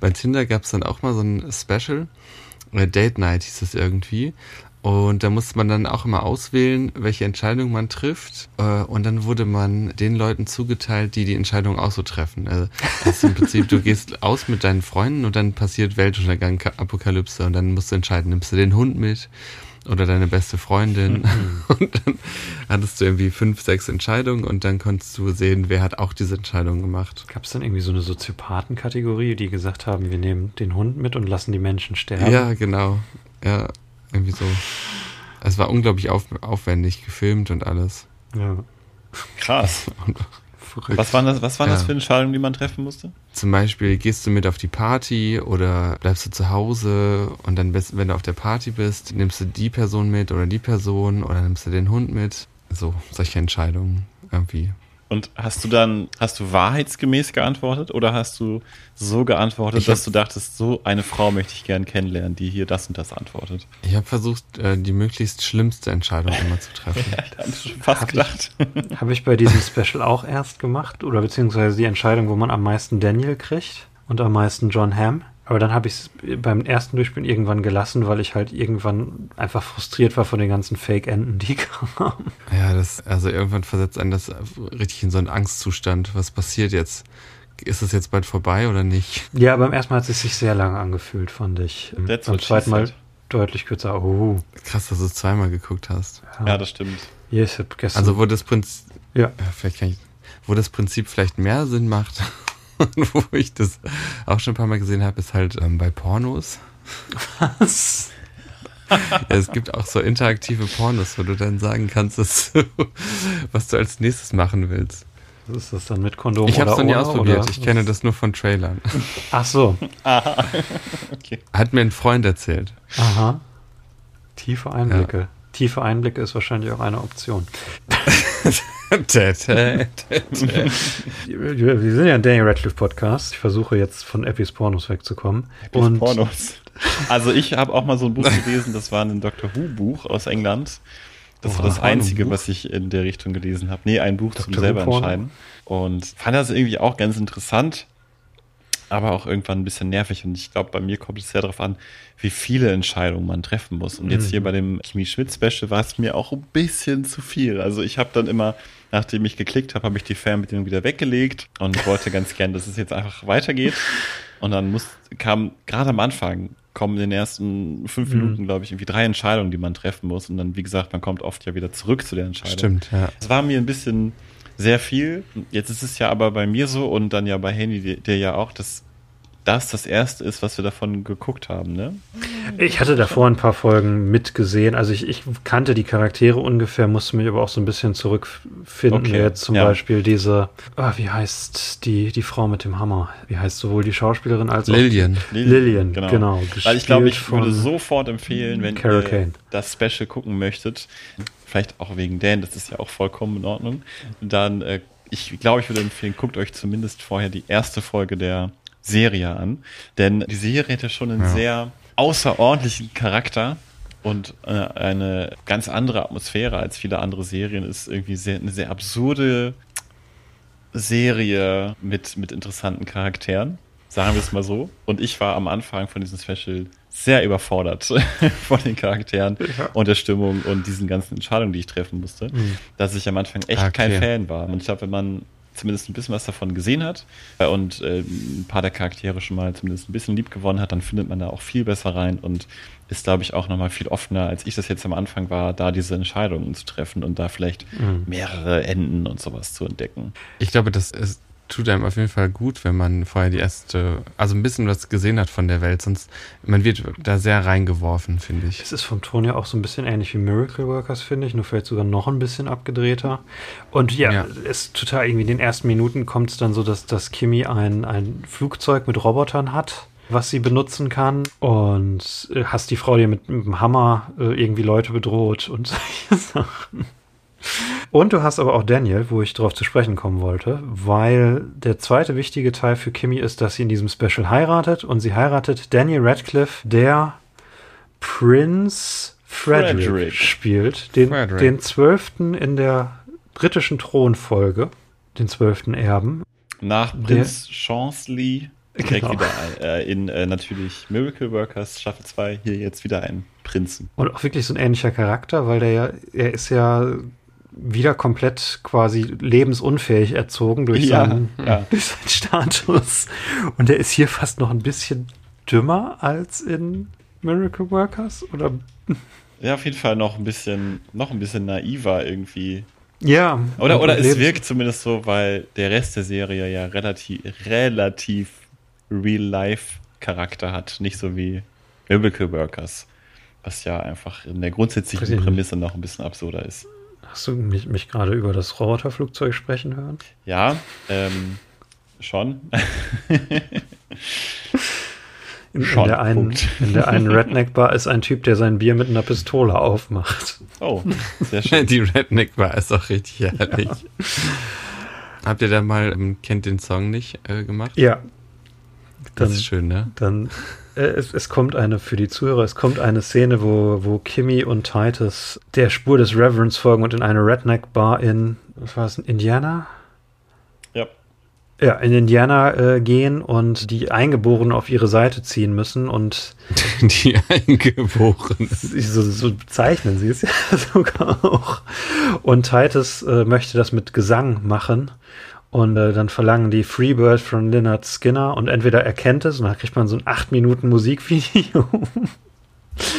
Speaker 4: bei Tinder gab es dann auch mal so ein Special. Äh, Date Night hieß es irgendwie. Und da musste man dann auch immer auswählen, welche Entscheidung man trifft. Äh, und dann wurde man den Leuten zugeteilt, die die Entscheidung auch so treffen. Also das ist im Prinzip, du gehst aus mit deinen Freunden und dann passiert Weltuntergang, Apokalypse und dann musst du entscheiden, nimmst du den Hund mit oder deine beste Freundin. Mhm. Und dann hattest du irgendwie fünf, sechs Entscheidungen und dann konntest du sehen, wer hat auch diese Entscheidung gemacht.
Speaker 2: Gab es dann irgendwie so eine Soziopathenkategorie, die gesagt haben, wir nehmen den Hund mit und lassen die Menschen sterben?
Speaker 4: Ja, genau. Ja, irgendwie so. Es war unglaublich auf, aufwendig gefilmt und alles.
Speaker 2: Ja.
Speaker 3: Krass. was waren das, was waren ja. das für Entscheidungen, die man treffen musste?
Speaker 4: Zum Beispiel gehst du mit auf die Party oder bleibst du zu Hause und dann, bist, wenn du auf der Party bist, nimmst du die Person mit oder die Person oder nimmst du den Hund mit. So, solche Entscheidungen irgendwie.
Speaker 3: Und hast du dann, hast du wahrheitsgemäß geantwortet oder hast du so geantwortet, ich dass du dachtest, so eine Frau möchte ich gern kennenlernen, die hier das und das antwortet?
Speaker 4: Ich habe versucht, äh, die möglichst schlimmste Entscheidung immer zu treffen. ja,
Speaker 3: da ich schon fast hab gedacht.
Speaker 2: Habe ich bei diesem Special auch erst gemacht oder beziehungsweise die Entscheidung, wo man am meisten Daniel kriegt und am meisten John Hamm. Aber dann habe ich es beim ersten Durchspielen irgendwann gelassen, weil ich halt irgendwann einfach frustriert war von den ganzen Fake-Enden, die kamen.
Speaker 4: Ja, das, also irgendwann versetzt einen das richtig in so einen Angstzustand. Was passiert jetzt? Ist es jetzt bald vorbei oder nicht?
Speaker 2: Ja, beim ersten Mal hat es sich sehr lange angefühlt, fand ich.
Speaker 3: That's beim zweiten Mal
Speaker 2: deutlich kürzer. Oh.
Speaker 4: Krass, dass du es zweimal geguckt hast.
Speaker 3: Ja, ja das stimmt.
Speaker 2: Yes, gestern.
Speaker 4: Also wo das Prinzip, ja. ja, vielleicht kann ich, wo das Prinzip vielleicht mehr Sinn macht wo ich das auch schon ein paar Mal gesehen habe, ist halt ähm, bei Pornos.
Speaker 2: Was?
Speaker 4: ja, es gibt auch so interaktive Pornos, wo du dann sagen kannst, dass du, was du als nächstes machen willst.
Speaker 2: Was ist das dann mit Kondom?
Speaker 4: Ich habe es noch nie ausprobiert. Oder? Ich kenne das nur von Trailern.
Speaker 2: Ach so.
Speaker 3: Aha.
Speaker 4: Okay. Hat mir ein Freund erzählt.
Speaker 2: Aha. Tiefe Einblicke. Ja. Tiefe Einblicke ist wahrscheinlich auch eine Option. Wir sind ja ein Daniel Radcliffe Podcast. Ich versuche jetzt von Epis Pornos wegzukommen.
Speaker 3: Epis und Pornos. Also ich habe auch mal so ein Buch gelesen, das war ein Doctor Who Buch aus England. Das oh, war das einzige, was ich in der Richtung gelesen habe. Nee, ein Buch Dr. zum selber entscheiden. Und fand das irgendwie auch ganz interessant aber auch irgendwann ein bisschen nervig. Und ich glaube, bei mir kommt es sehr darauf an, wie viele Entscheidungen man treffen muss. Und jetzt hier mhm. bei dem Kimi Schmidt Special war es mir auch ein bisschen zu viel. Also ich habe dann immer, nachdem ich geklickt habe, habe ich die Fernbedienung wieder weggelegt und wollte ganz gern, dass es jetzt einfach weitergeht. Und dann muss, kam gerade am Anfang kommen in den ersten fünf mhm. Minuten, glaube ich, irgendwie drei Entscheidungen, die man treffen muss. Und dann, wie gesagt, man kommt oft ja wieder zurück zu der Entscheidung.
Speaker 4: Stimmt, ja.
Speaker 3: Es war mir ein bisschen sehr viel. Jetzt ist es ja aber bei mir so und dann ja bei Handy der ja auch, dass das das erste ist, was wir davon geguckt haben, ne?
Speaker 2: Ich hatte davor ein paar Folgen mitgesehen. Also ich, ich kannte die Charaktere ungefähr, musste mich aber auch so ein bisschen zurückfinden. Okay. Jetzt zum ja. Beispiel diese, oh, wie heißt die, die Frau mit dem Hammer? Wie heißt sowohl die Schauspielerin als
Speaker 4: Lillian.
Speaker 2: auch Lillian. Lillian, genau. genau
Speaker 3: Weil ich glaube, ich würde sofort empfehlen, wenn Carol ihr Kane. das Special gucken möchtet, vielleicht auch wegen Dan, das ist ja auch vollkommen in Ordnung, dann äh, ich glaube, ich würde empfehlen, guckt euch zumindest vorher die erste Folge der Serie an. Denn die Serie hätte schon einen ja. sehr außerordentlichen Charakter und äh, eine ganz andere Atmosphäre als viele andere Serien. Ist irgendwie sehr, eine sehr absurde Serie mit, mit interessanten Charakteren. Sagen wir es mal so. Und ich war am Anfang von diesem Special sehr überfordert von den Charakteren ja. und der Stimmung und diesen ganzen Entscheidungen, die ich treffen musste, mhm. dass ich am Anfang echt okay. kein Fan war. Und ich glaube, wenn man zumindest ein bisschen was davon gesehen hat äh, und äh, ein paar der Charaktere schon mal zumindest ein bisschen lieb gewonnen hat, dann findet man da auch viel besser rein und ist, glaube ich, auch nochmal viel offener, als ich das jetzt am Anfang war, da diese Entscheidungen zu treffen und da vielleicht mhm. mehrere Enden und sowas zu entdecken.
Speaker 4: Ich glaube, das ist tut einem auf jeden Fall gut, wenn man vorher die erste, also ein bisschen was gesehen hat von der Welt, sonst man wird da sehr reingeworfen, finde ich.
Speaker 2: Es ist vom Ton ja auch so ein bisschen ähnlich wie Miracle Workers, finde ich, nur vielleicht sogar noch ein bisschen abgedrehter. Und ja, ja. es ist total irgendwie in den ersten Minuten kommt es dann so, dass, dass Kimi ein, ein Flugzeug mit Robotern hat was sie benutzen kann und äh, hast die Frau, die mit, mit dem Hammer äh, irgendwie Leute bedroht und solche Sachen. Und du hast aber auch Daniel, wo ich darauf zu sprechen kommen wollte, weil der zweite wichtige Teil für Kimmy ist, dass sie in diesem Special heiratet und sie heiratet Daniel Radcliffe, der Prince Frederick, Frederick. spielt, den, Frederick. den zwölften in der britischen Thronfolge, den zwölften Erben.
Speaker 3: Nach Prinz Chansley direkt genau. wieder äh, in äh, natürlich Miracle Workers Staffel 2 hier jetzt wieder ein Prinzen.
Speaker 2: Und auch wirklich so ein ähnlicher Charakter, weil der ja, er ist ja wieder komplett quasi lebensunfähig erzogen durch, ja, seinen, ja. durch seinen Status. Und er ist hier fast noch ein bisschen dümmer als in Miracle Workers, oder?
Speaker 3: Ja, auf jeden Fall noch ein bisschen, noch ein bisschen naiver irgendwie.
Speaker 2: Ja.
Speaker 3: Oder, oder es wirkt zumindest so, weil der Rest der Serie ja relativ, relativ Real-Life-Charakter hat. Nicht so wie Miracle Workers. Was ja einfach in der grundsätzlichen Prämisse noch ein bisschen absurder ist.
Speaker 2: Hast du mich, mich gerade über das Roboterflugzeug sprechen hören?
Speaker 3: Ja, ähm, schon.
Speaker 2: In, in, der einen, in der einen Redneck-Bar ist ein Typ, der sein Bier mit einer Pistole aufmacht.
Speaker 4: Oh, sehr schön. Die Redneck-Bar ist auch richtig herrlich. Ja. Habt ihr da mal, ähm, kennt den Song nicht, äh, gemacht?
Speaker 2: Ja.
Speaker 4: Dann, das ist schön, ne?
Speaker 2: Dann äh, es, es, kommt eine, für die Zuhörer, es kommt eine Szene, wo, wo Kimmy und Titus der Spur des Reverends folgen und in eine Redneck-Bar in, was war es, Indiana?
Speaker 3: Ja.
Speaker 2: Ja, in Indiana äh, gehen und die Eingeborenen auf ihre Seite ziehen müssen und
Speaker 4: die Eingeborenen.
Speaker 2: So, so bezeichnen sie es ja sogar auch. Und Titus äh, möchte das mit Gesang machen und äh, dann verlangen die Freebird von Lynyrd Skinner und entweder er kennt es und dann kriegt man so ein 8 Minuten Musikvideo.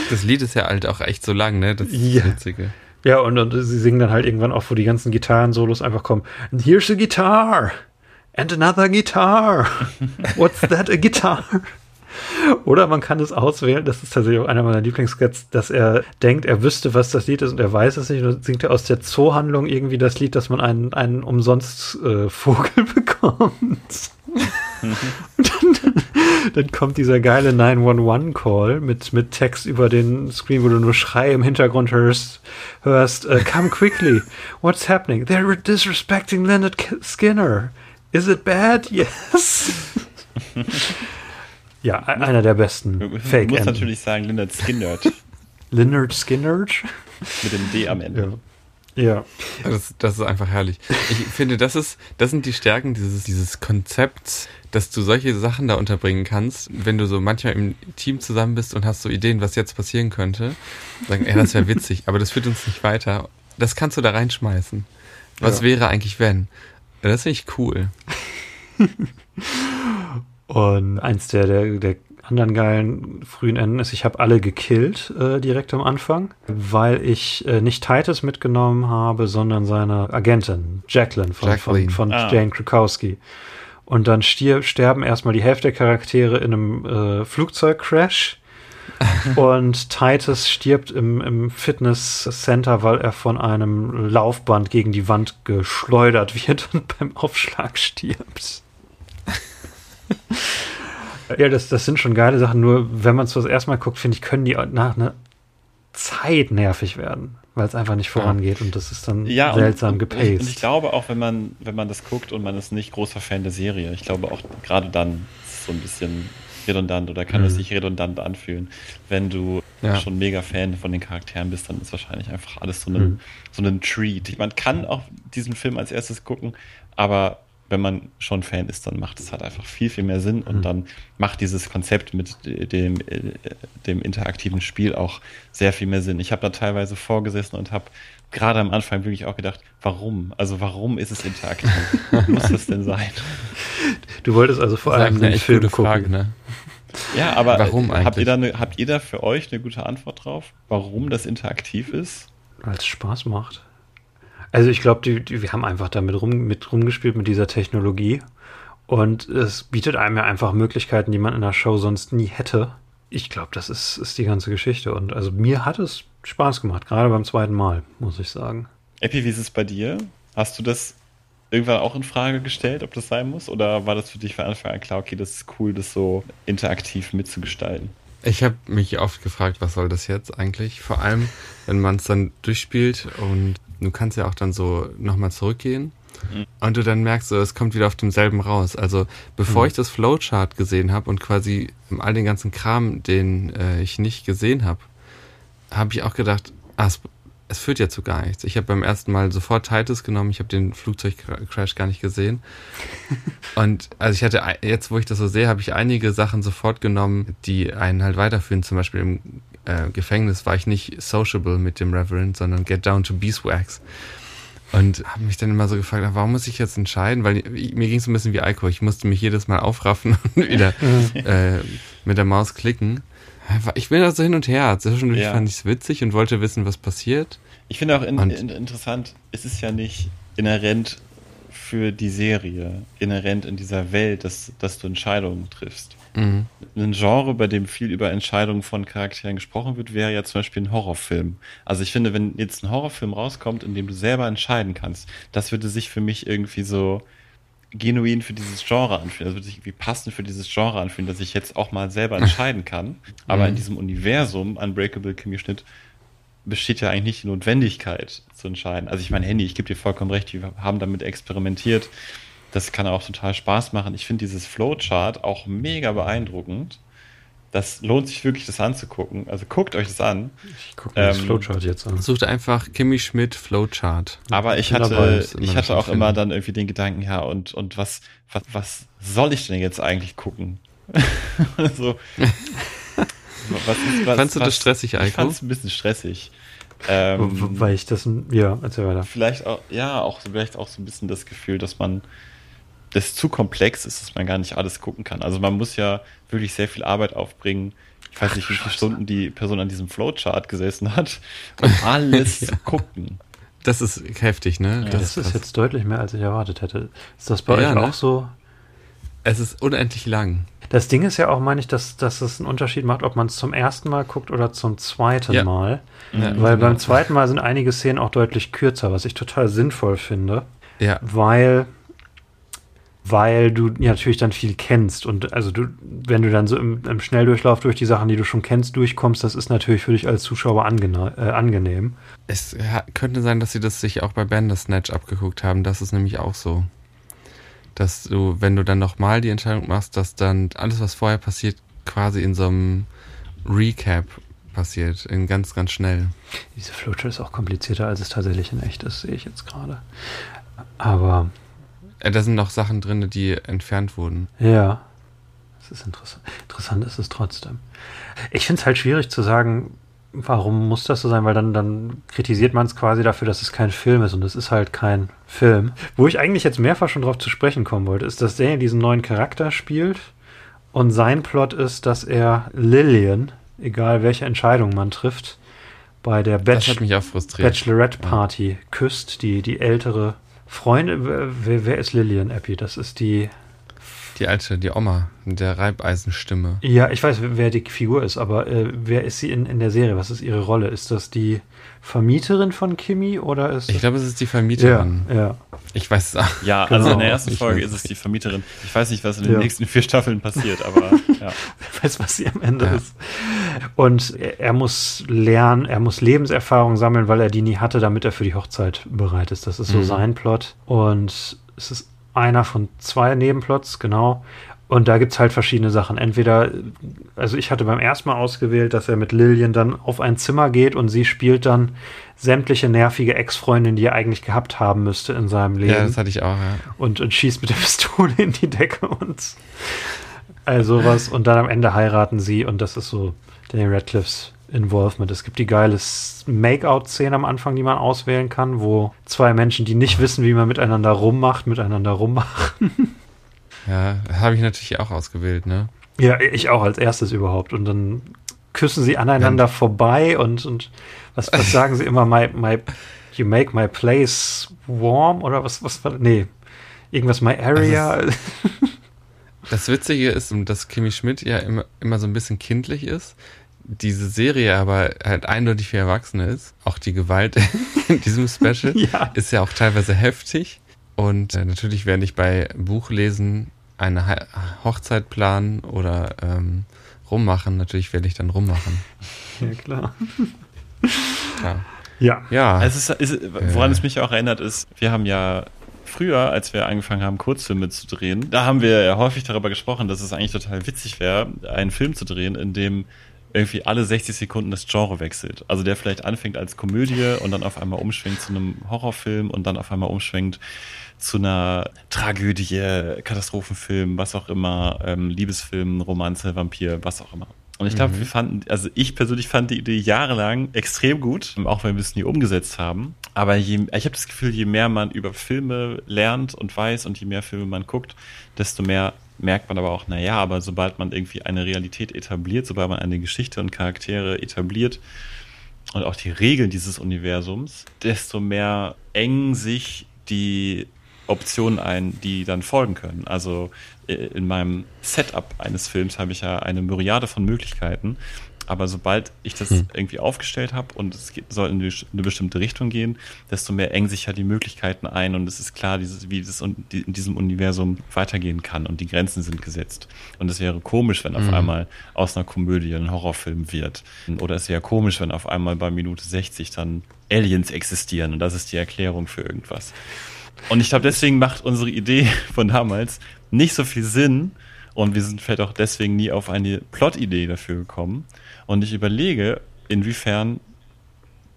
Speaker 4: Das Lied ist ja halt auch echt so lang, ne? Das ist
Speaker 2: ja. das Witzige. Ja, und, und sie singen dann halt irgendwann auch, wo die ganzen Gitarren-Solos einfach kommen. And here's a guitar! And another guitar! What's that, a guitar? Oder man kann es auswählen, das ist tatsächlich auch einer meiner Lieblingsskets, dass er denkt, er wüsste, was das Lied ist und er weiß es nicht. Und dann singt er aus der Zoohandlung irgendwie das Lied, dass man einen, einen umsonst äh, Vogel bekommt. und dann, dann, kommt dieser geile 911-Call mit, mit Text über den Screen, wo du nur Schrei im Hintergrund hörst, hörst uh, Come quickly, what's happening? They're disrespecting Leonard Skinner. Is it bad? Yes. Ja, einer der besten
Speaker 3: Fake. Du musst natürlich sagen, Leonard Skinnert.
Speaker 2: Leonard Skinnert?
Speaker 3: Mit dem D am Ende.
Speaker 2: Ja. ja.
Speaker 4: Das, das, ist einfach herrlich. Ich finde, das ist, das sind die Stärken dieses, dieses Konzepts, dass du solche Sachen da unterbringen kannst, wenn du so manchmal im Team zusammen bist und hast so Ideen, was jetzt passieren könnte. Sagen, ja, das wäre witzig, aber das führt uns nicht weiter. Das kannst du da reinschmeißen. Was ja. wäre eigentlich, wenn? Das finde ich cool.
Speaker 2: Und eins der, der, der anderen geilen frühen Enden ist, ich habe alle gekillt äh, direkt am Anfang, weil ich äh, nicht Titus mitgenommen habe, sondern seine Agentin, Jacqueline von, Jacqueline. von, von ah. Jane Krakowski. Und dann stirb, sterben erstmal die Hälfte der Charaktere in einem äh, Flugzeugcrash. und Titus stirbt im, im Fitness-Center, weil er von einem Laufband gegen die Wand geschleudert wird und beim Aufschlag stirbt. ja, das, das sind schon geile Sachen, nur wenn man es das erste Mal guckt, finde ich, können die nach einer Zeit nervig werden, weil es einfach nicht vorangeht und das ist dann ja, seltsam und, gepaced.
Speaker 3: Und ich glaube auch, wenn man, wenn man das guckt und man ist nicht großer Fan der Serie, ich glaube auch gerade dann ist es so ein bisschen redundant oder kann mhm. es sich redundant anfühlen. Wenn du ja. schon mega Fan von den Charakteren bist, dann ist wahrscheinlich einfach alles so ein, mhm. so ein Treat. Man kann auch diesen Film als erstes gucken, aber wenn man schon Fan ist, dann macht es halt einfach viel, viel mehr Sinn und mhm. dann macht dieses Konzept mit dem, äh, dem interaktiven Spiel auch sehr viel mehr Sinn. Ich habe da teilweise vorgesessen und habe gerade am Anfang wirklich auch gedacht, warum? Also warum ist es interaktiv? Muss das denn sein?
Speaker 2: Du wolltest also vor allem
Speaker 4: eine Film gute gucken. Frage, ne?
Speaker 3: Ja, aber warum habt ihr, da eine, habt ihr da für euch eine gute Antwort drauf, warum das interaktiv ist?
Speaker 2: Weil es Spaß macht. Also ich glaube, die, die, wir haben einfach damit rum, mit rumgespielt mit dieser Technologie. Und es bietet einem ja einfach Möglichkeiten, die man in der Show sonst nie hätte. Ich glaube, das ist, ist die ganze Geschichte. Und also mir hat es Spaß gemacht, gerade beim zweiten Mal, muss ich sagen.
Speaker 3: Epi, wie ist es bei dir? Hast du das irgendwann auch in Frage gestellt, ob das sein muss? Oder war das für dich von Anfang an klar, okay, das ist cool, das so interaktiv mitzugestalten?
Speaker 4: Ich habe mich oft gefragt, was soll das jetzt eigentlich? Vor allem, wenn man es dann durchspielt und du kannst ja auch dann so nochmal zurückgehen mhm. und du dann merkst, so, es kommt wieder auf demselben raus. Also bevor mhm. ich das Flowchart gesehen habe und quasi all den ganzen Kram, den äh, ich nicht gesehen habe, habe ich auch gedacht, ah, es, es, führt ja zu gar nichts. Ich habe beim ersten Mal sofort Titus genommen, ich habe den Flugzeugcrash gar nicht gesehen. und also ich hatte, jetzt wo ich das so sehe, habe ich einige Sachen sofort genommen, die einen halt weiterführen. Zum Beispiel im äh, Gefängnis war ich nicht sociable mit dem Reverend, sondern get down to beeswax. Und habe mich dann immer so gefragt, warum muss ich jetzt entscheiden? Weil mir ging es ein bisschen wie Alkohol. Ich musste mich jedes Mal aufraffen und wieder äh, mit der Maus klicken. Ich bin da so hin und her. Zwischendurch ja. fand ich es witzig und wollte wissen, was passiert.
Speaker 3: Ich finde auch in, in, interessant, es ist ja nicht inhärent für die Serie, inhärent in dieser Welt, dass, dass du Entscheidungen triffst. Mhm. Ein Genre, bei dem viel über Entscheidungen von Charakteren gesprochen wird, wäre ja zum Beispiel ein Horrorfilm. Also ich finde, wenn jetzt ein Horrorfilm rauskommt, in dem du selber entscheiden kannst, das würde sich für mich irgendwie so genuin für dieses Genre anfühlen. Das würde sich irgendwie passend für dieses Genre anfühlen, dass ich jetzt auch mal selber entscheiden kann. Aber mhm. in diesem Universum Unbreakable Kimmy Schnitt besteht ja eigentlich nicht die Notwendigkeit zu entscheiden. Also ich meine, Handy, ich gebe dir vollkommen recht, wir haben damit experimentiert. Das kann auch total Spaß machen. Ich finde dieses Flowchart auch mega beeindruckend. Das lohnt sich wirklich, das anzugucken. Also guckt euch das an.
Speaker 2: Ich gucke mir ähm, das Flowchart jetzt an.
Speaker 4: Sucht einfach Kimmy Schmidt Flowchart.
Speaker 3: Aber ich hatte, ich hatte auch immer dann irgendwie den Gedanken, ja, und, und was, was, was soll ich denn jetzt eigentlich gucken? so,
Speaker 4: was ist, was, Fandst du das stressig, Eiko? Ich
Speaker 3: fand es ein bisschen stressig.
Speaker 2: Ähm, Weil ich das, ja, erzähl weiter.
Speaker 3: Vielleicht auch, ja, auch, vielleicht auch so ein bisschen das Gefühl, dass man das zu komplex ist, dass man gar nicht alles gucken kann. Also man muss ja wirklich sehr viel Arbeit aufbringen. Ich weiß nicht, wie viele Stunden die Person an diesem Flowchart gesessen hat, um alles ja. zu gucken.
Speaker 4: Das ist heftig, ne?
Speaker 2: Ja, das, das ist jetzt deutlich mehr, als ich erwartet hätte. Ist das bei ja, euch ne? auch so?
Speaker 4: Es ist unendlich lang.
Speaker 2: Das Ding ist ja auch, meine ich, dass, dass es einen Unterschied macht, ob man es zum ersten Mal guckt oder zum zweiten ja. Mal. Ja, weil genau. beim zweiten Mal sind einige Szenen auch deutlich kürzer, was ich total sinnvoll finde. Ja. Weil weil du ja natürlich dann viel kennst und also du, wenn du dann so im, im, Schnelldurchlauf durch die Sachen, die du schon kennst, durchkommst, das ist natürlich für dich als Zuschauer äh, angenehm.
Speaker 4: Es könnte sein, dass sie das sich auch bei Bandersnatch abgeguckt haben. Das ist nämlich auch so, dass du, wenn du dann nochmal die Entscheidung machst, dass dann alles, was vorher passiert, quasi in so einem Recap passiert, in ganz, ganz schnell.
Speaker 2: Diese Flowchart ist auch komplizierter, als es tatsächlich in echt ist, sehe ich jetzt gerade. Aber
Speaker 4: da sind noch Sachen drin, die entfernt wurden.
Speaker 2: Ja. Das ist interessant. Interessant ist es trotzdem. Ich finde es halt schwierig zu sagen, warum muss das so sein, weil dann, dann kritisiert man es quasi dafür, dass es kein Film ist und es ist halt kein Film. Wo ich eigentlich jetzt mehrfach schon drauf zu sprechen kommen wollte, ist, dass der diesen neuen Charakter spielt und sein Plot ist, dass er Lillian, egal welche Entscheidung man trifft, bei der Bachelor Bachelorette Party ja. küsst, die, die ältere Freunde, wer, wer ist Lillian Epi? Das ist die.
Speaker 4: Die alte, die Oma mit der Reibeisenstimme.
Speaker 2: Ja, ich weiß, wer die Figur ist, aber äh, wer ist sie in, in der Serie? Was ist ihre Rolle? Ist das die Vermieterin von Kimi oder ist
Speaker 4: Ich glaube, es ist die Vermieterin.
Speaker 2: Ja, ja.
Speaker 4: Ich weiß es
Speaker 3: Ja, genau. also in der ersten Folge ist es die Vermieterin. Ich weiß nicht, was in den ja. nächsten vier Staffeln passiert, aber ja.
Speaker 2: Wer weiß, was sie am Ende ja. ist. Und er, er, muss lernen, er muss Lebenserfahrung sammeln, weil er die nie hatte, damit er für die Hochzeit bereit ist. Das ist so mhm. sein Plot. Und es ist einer von zwei Nebenplots, genau. Und da gibt es halt verschiedene Sachen. Entweder, also ich hatte beim ersten Mal ausgewählt, dass er mit Lillian dann auf ein Zimmer geht und sie spielt dann sämtliche nervige Ex-Freundin, die er eigentlich gehabt haben müsste in seinem Leben. Ja,
Speaker 4: das hatte ich auch, ja.
Speaker 2: Und, und schießt mit der Pistole in die Decke und also was. Und dann am Ende heiraten sie und das ist so Daniel Radcliffes Involvement. Es gibt die geile Make-out-Szene am Anfang, die man auswählen kann, wo zwei Menschen, die nicht wissen, wie man miteinander rummacht, miteinander rummachen.
Speaker 4: Ja, habe ich natürlich auch ausgewählt, ne?
Speaker 2: Ja, ich auch als erstes überhaupt. Und dann küssen sie aneinander ja. vorbei und, und was, was sagen sie immer? My, my, you make my place warm oder was, was war, nee, irgendwas my area.
Speaker 4: Also das Witzige ist, dass Kimi Schmidt ja immer, immer so ein bisschen kindlich ist diese Serie aber halt eindeutig für Erwachsene ist, auch die Gewalt in diesem Special ja. ist ja auch teilweise heftig. Und äh, natürlich werde ich bei Buchlesen eine He Hochzeit planen oder ähm, rummachen. Natürlich werde ich dann rummachen.
Speaker 2: Ja, klar.
Speaker 3: Ja. Ja. ja. Es ist, ist, woran äh. es mich auch erinnert, ist, wir haben ja früher, als wir angefangen haben, Kurzfilme zu drehen, da haben wir ja häufig darüber gesprochen, dass es eigentlich total witzig wäre, einen Film zu drehen, in dem irgendwie alle 60 Sekunden das Genre wechselt. Also der vielleicht anfängt als Komödie und dann auf einmal umschwenkt zu einem Horrorfilm und dann auf einmal umschwenkt zu einer Tragödie, Katastrophenfilm, was auch immer, ähm, Liebesfilm, Romanze, Vampir, was auch immer. Und ich glaube, mhm. wir fanden, also ich persönlich fand die Idee jahrelang extrem gut, auch wenn wir es nie umgesetzt haben. Aber je, ich habe das Gefühl, je mehr man über Filme lernt und weiß und je mehr Filme man guckt, desto mehr merkt man aber auch, naja, aber sobald man irgendwie eine Realität etabliert, sobald man eine Geschichte und Charaktere etabliert und auch die Regeln dieses Universums, desto mehr engen sich die Optionen ein, die dann folgen können. Also äh, in meinem Setup eines Films habe ich ja eine Myriade von Möglichkeiten aber sobald ich das hm. irgendwie aufgestellt habe und es soll in eine bestimmte Richtung gehen, desto mehr engen sich ja die Möglichkeiten ein und es ist klar, dieses, wie es in diesem Universum weitergehen kann und die Grenzen sind gesetzt. Und es wäre komisch, wenn auf hm. einmal aus einer Komödie ein Horrorfilm wird. Oder es wäre komisch, wenn auf einmal bei Minute 60 dann Aliens existieren und das ist die Erklärung für irgendwas. Und ich glaube, deswegen macht unsere Idee von damals nicht so viel Sinn, und wir sind vielleicht auch deswegen nie auf eine Plot-Idee dafür gekommen. Und ich überlege, inwiefern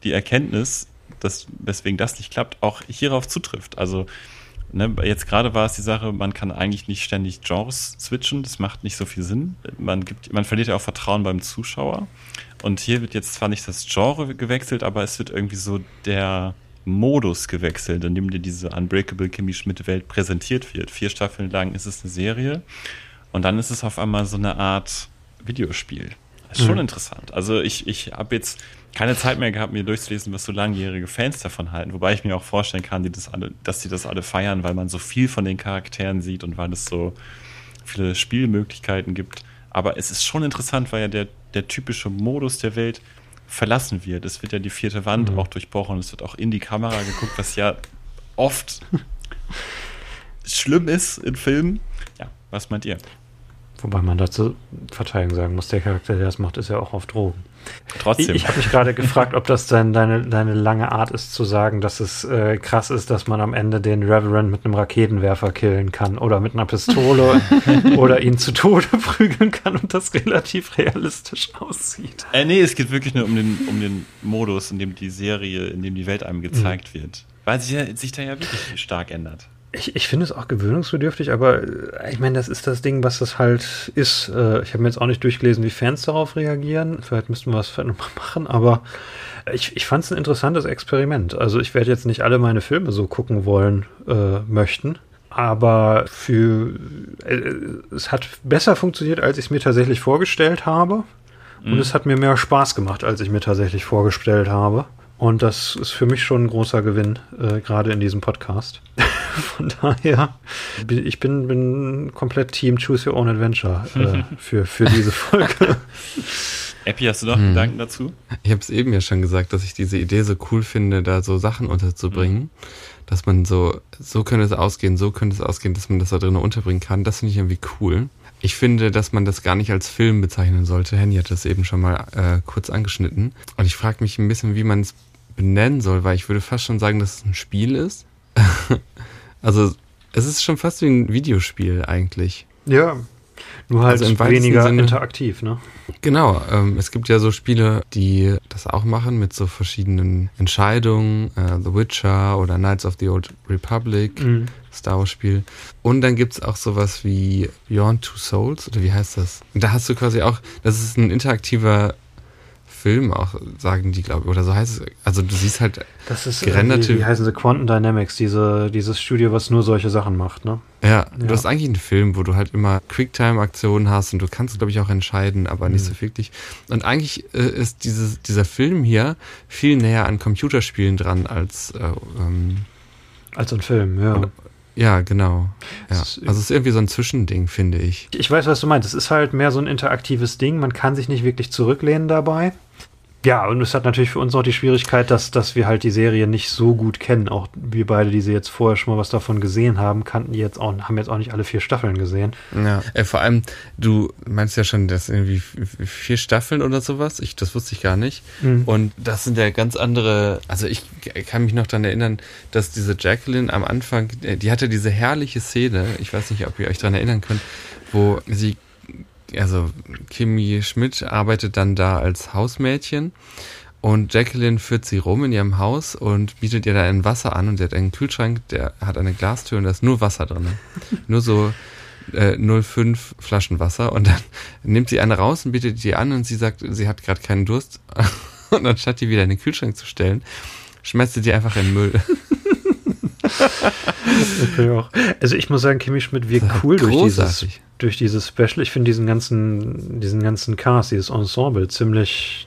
Speaker 3: die Erkenntnis, dass, weswegen das nicht klappt, auch hierauf zutrifft. Also ne, jetzt gerade war es die Sache, man kann eigentlich nicht ständig Genres switchen, das macht nicht so viel Sinn. Man, gibt, man verliert ja auch Vertrauen beim Zuschauer. Und hier wird jetzt zwar nicht das Genre gewechselt, aber es wird irgendwie so der Modus gewechselt, in dem dir diese Unbreakable Kimmy Schmidt Welt präsentiert wird. Vier Staffeln lang ist es eine Serie und dann ist es auf einmal so eine Art Videospiel. Das ist schon mhm. interessant. Also ich, ich habe jetzt keine Zeit mehr gehabt, mir durchzulesen, was so langjährige Fans davon halten. Wobei ich mir auch vorstellen kann, die das alle, dass sie das alle feiern, weil man so viel von den Charakteren sieht und weil es so viele Spielmöglichkeiten gibt. Aber es ist schon interessant, weil ja der, der typische Modus der Welt verlassen wird. Es wird ja die vierte Wand mhm. auch durchbrochen. Es wird auch in die Kamera geguckt, was ja oft schlimm ist in Filmen. Ja, was meint ihr?
Speaker 2: Wobei man dazu Verteidigung sagen muss, der Charakter, der das macht, ist ja auch auf Drogen.
Speaker 3: Trotzdem.
Speaker 2: Ich, ich habe mich gerade gefragt, ob das dein, deine, deine lange Art ist zu sagen, dass es äh, krass ist, dass man am Ende den Reverend mit einem Raketenwerfer killen kann oder mit einer Pistole oder ihn zu Tode prügeln kann und das relativ realistisch aussieht.
Speaker 3: Äh, nee, es geht wirklich nur um den, um den Modus, in dem die Serie, in dem die Welt einem gezeigt mhm. wird. Weil sie sich da ja wirklich stark ändert.
Speaker 2: Ich, ich finde es auch gewöhnungsbedürftig, aber äh, ich meine, das ist das Ding, was das halt ist. Äh, ich habe mir jetzt auch nicht durchgelesen, wie Fans darauf reagieren. Vielleicht müssten wir was nochmal machen, aber ich, ich fand es ein interessantes Experiment. Also ich werde jetzt nicht alle meine Filme so gucken wollen äh, möchten, aber für äh, es hat besser funktioniert, als ich es mir tatsächlich vorgestellt habe. Und mhm. es hat mir mehr Spaß gemacht, als ich mir tatsächlich vorgestellt habe. Und das ist für mich schon ein großer Gewinn, äh, gerade in diesem Podcast. Von daher, ich bin, bin komplett Team Choose Your Own Adventure äh, für, für diese Folge.
Speaker 3: Epi, hast du noch hm. Gedanken dazu?
Speaker 4: Ich habe es eben ja schon gesagt, dass ich diese Idee so cool finde, da so Sachen unterzubringen, mhm. dass man so, so könnte es ausgehen, so könnte es ausgehen, dass man das da drin unterbringen kann. Das finde ich irgendwie cool. Ich finde, dass man das gar nicht als Film bezeichnen sollte. Henny hat das eben schon mal äh, kurz angeschnitten. Und ich frage mich ein bisschen, wie man es benennen soll, weil ich würde fast schon sagen, dass es ein Spiel ist. also es ist schon fast wie ein Videospiel eigentlich.
Speaker 2: Ja, Nur halt also weniger Sinne, interaktiv, ne?
Speaker 4: Genau, ähm, es gibt ja so Spiele, die das auch machen mit so verschiedenen Entscheidungen, äh, The Witcher oder Knights of the Old Republic, mhm. Star Wars Spiel. Und dann gibt's auch sowas wie Beyond Two Souls, oder wie heißt das? Und da hast du quasi auch, das ist ein interaktiver Film auch, sagen die, glaube ich, oder so heißt es. Also du siehst halt
Speaker 2: das ist, gerenderte. Wie, wie heißen sie? Quantum Dynamics, diese, dieses Studio, was nur solche Sachen macht, ne?
Speaker 4: Ja, ja. du hast eigentlich einen Film, wo du halt immer Quicktime-Aktionen hast und du kannst, glaube ich, auch entscheiden, aber mhm. nicht so wirklich. Und eigentlich äh, ist dieses, dieser Film hier viel näher an Computerspielen dran als äh, ähm,
Speaker 2: als ein Film, ja.
Speaker 4: Ja, genau. Ja. Also es ist irgendwie so ein Zwischending, finde ich.
Speaker 2: Ich weiß, was du meinst. Es ist halt mehr so ein interaktives Ding. Man kann sich nicht wirklich zurücklehnen dabei. Ja, und es hat natürlich für uns auch die Schwierigkeit, dass, dass wir halt die Serie nicht so gut kennen. Auch wir beide, die sie jetzt vorher schon mal was davon gesehen haben, kannten die jetzt auch, haben jetzt auch nicht alle vier Staffeln gesehen.
Speaker 4: Ja, äh, vor allem, du meinst ja schon, dass irgendwie vier Staffeln oder sowas. Ich, das wusste ich gar nicht. Mhm. Und das sind ja ganz andere, also ich kann mich noch daran erinnern, dass diese Jacqueline am Anfang, äh, die hatte diese herrliche Szene, ich weiß nicht, ob ihr euch daran erinnern könnt, wo sie also Kimi Schmidt arbeitet dann da als Hausmädchen und Jacqueline führt sie rum in ihrem Haus und bietet ihr da ein Wasser an und sie hat einen Kühlschrank, der hat eine Glastür und da ist nur Wasser drin. nur so äh, 05 Flaschen Wasser und dann nimmt sie eine raus und bietet die an und sie sagt, sie hat gerade keinen Durst und anstatt die wieder in den Kühlschrank zu stellen, schmeißt sie die einfach in den Müll.
Speaker 2: also ich muss sagen, Kimi Schmidt wirkt cool durch dieses, durch dieses Special. Ich finde diesen ganzen, diesen ganzen Cast, dieses Ensemble ziemlich,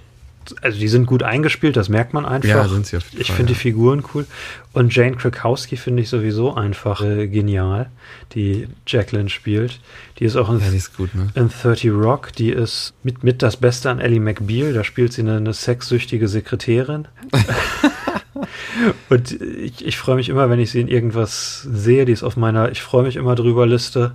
Speaker 2: also die sind gut eingespielt, das merkt man einfach. Ja, sind sie auf jeden Ich finde ja. die Figuren cool. Und Jane Krakowski finde ich sowieso einfach äh, genial, die Jacqueline spielt. Die ist auch in,
Speaker 4: ja, ist gut, ne?
Speaker 2: in 30 Rock, die ist mit, mit das Beste an Ellie McBeal, da spielt sie eine, eine sexsüchtige Sekretärin. Und ich, ich freue mich immer, wenn ich sie in irgendwas sehe, die ist auf meiner Ich freue mich immer drüber Liste,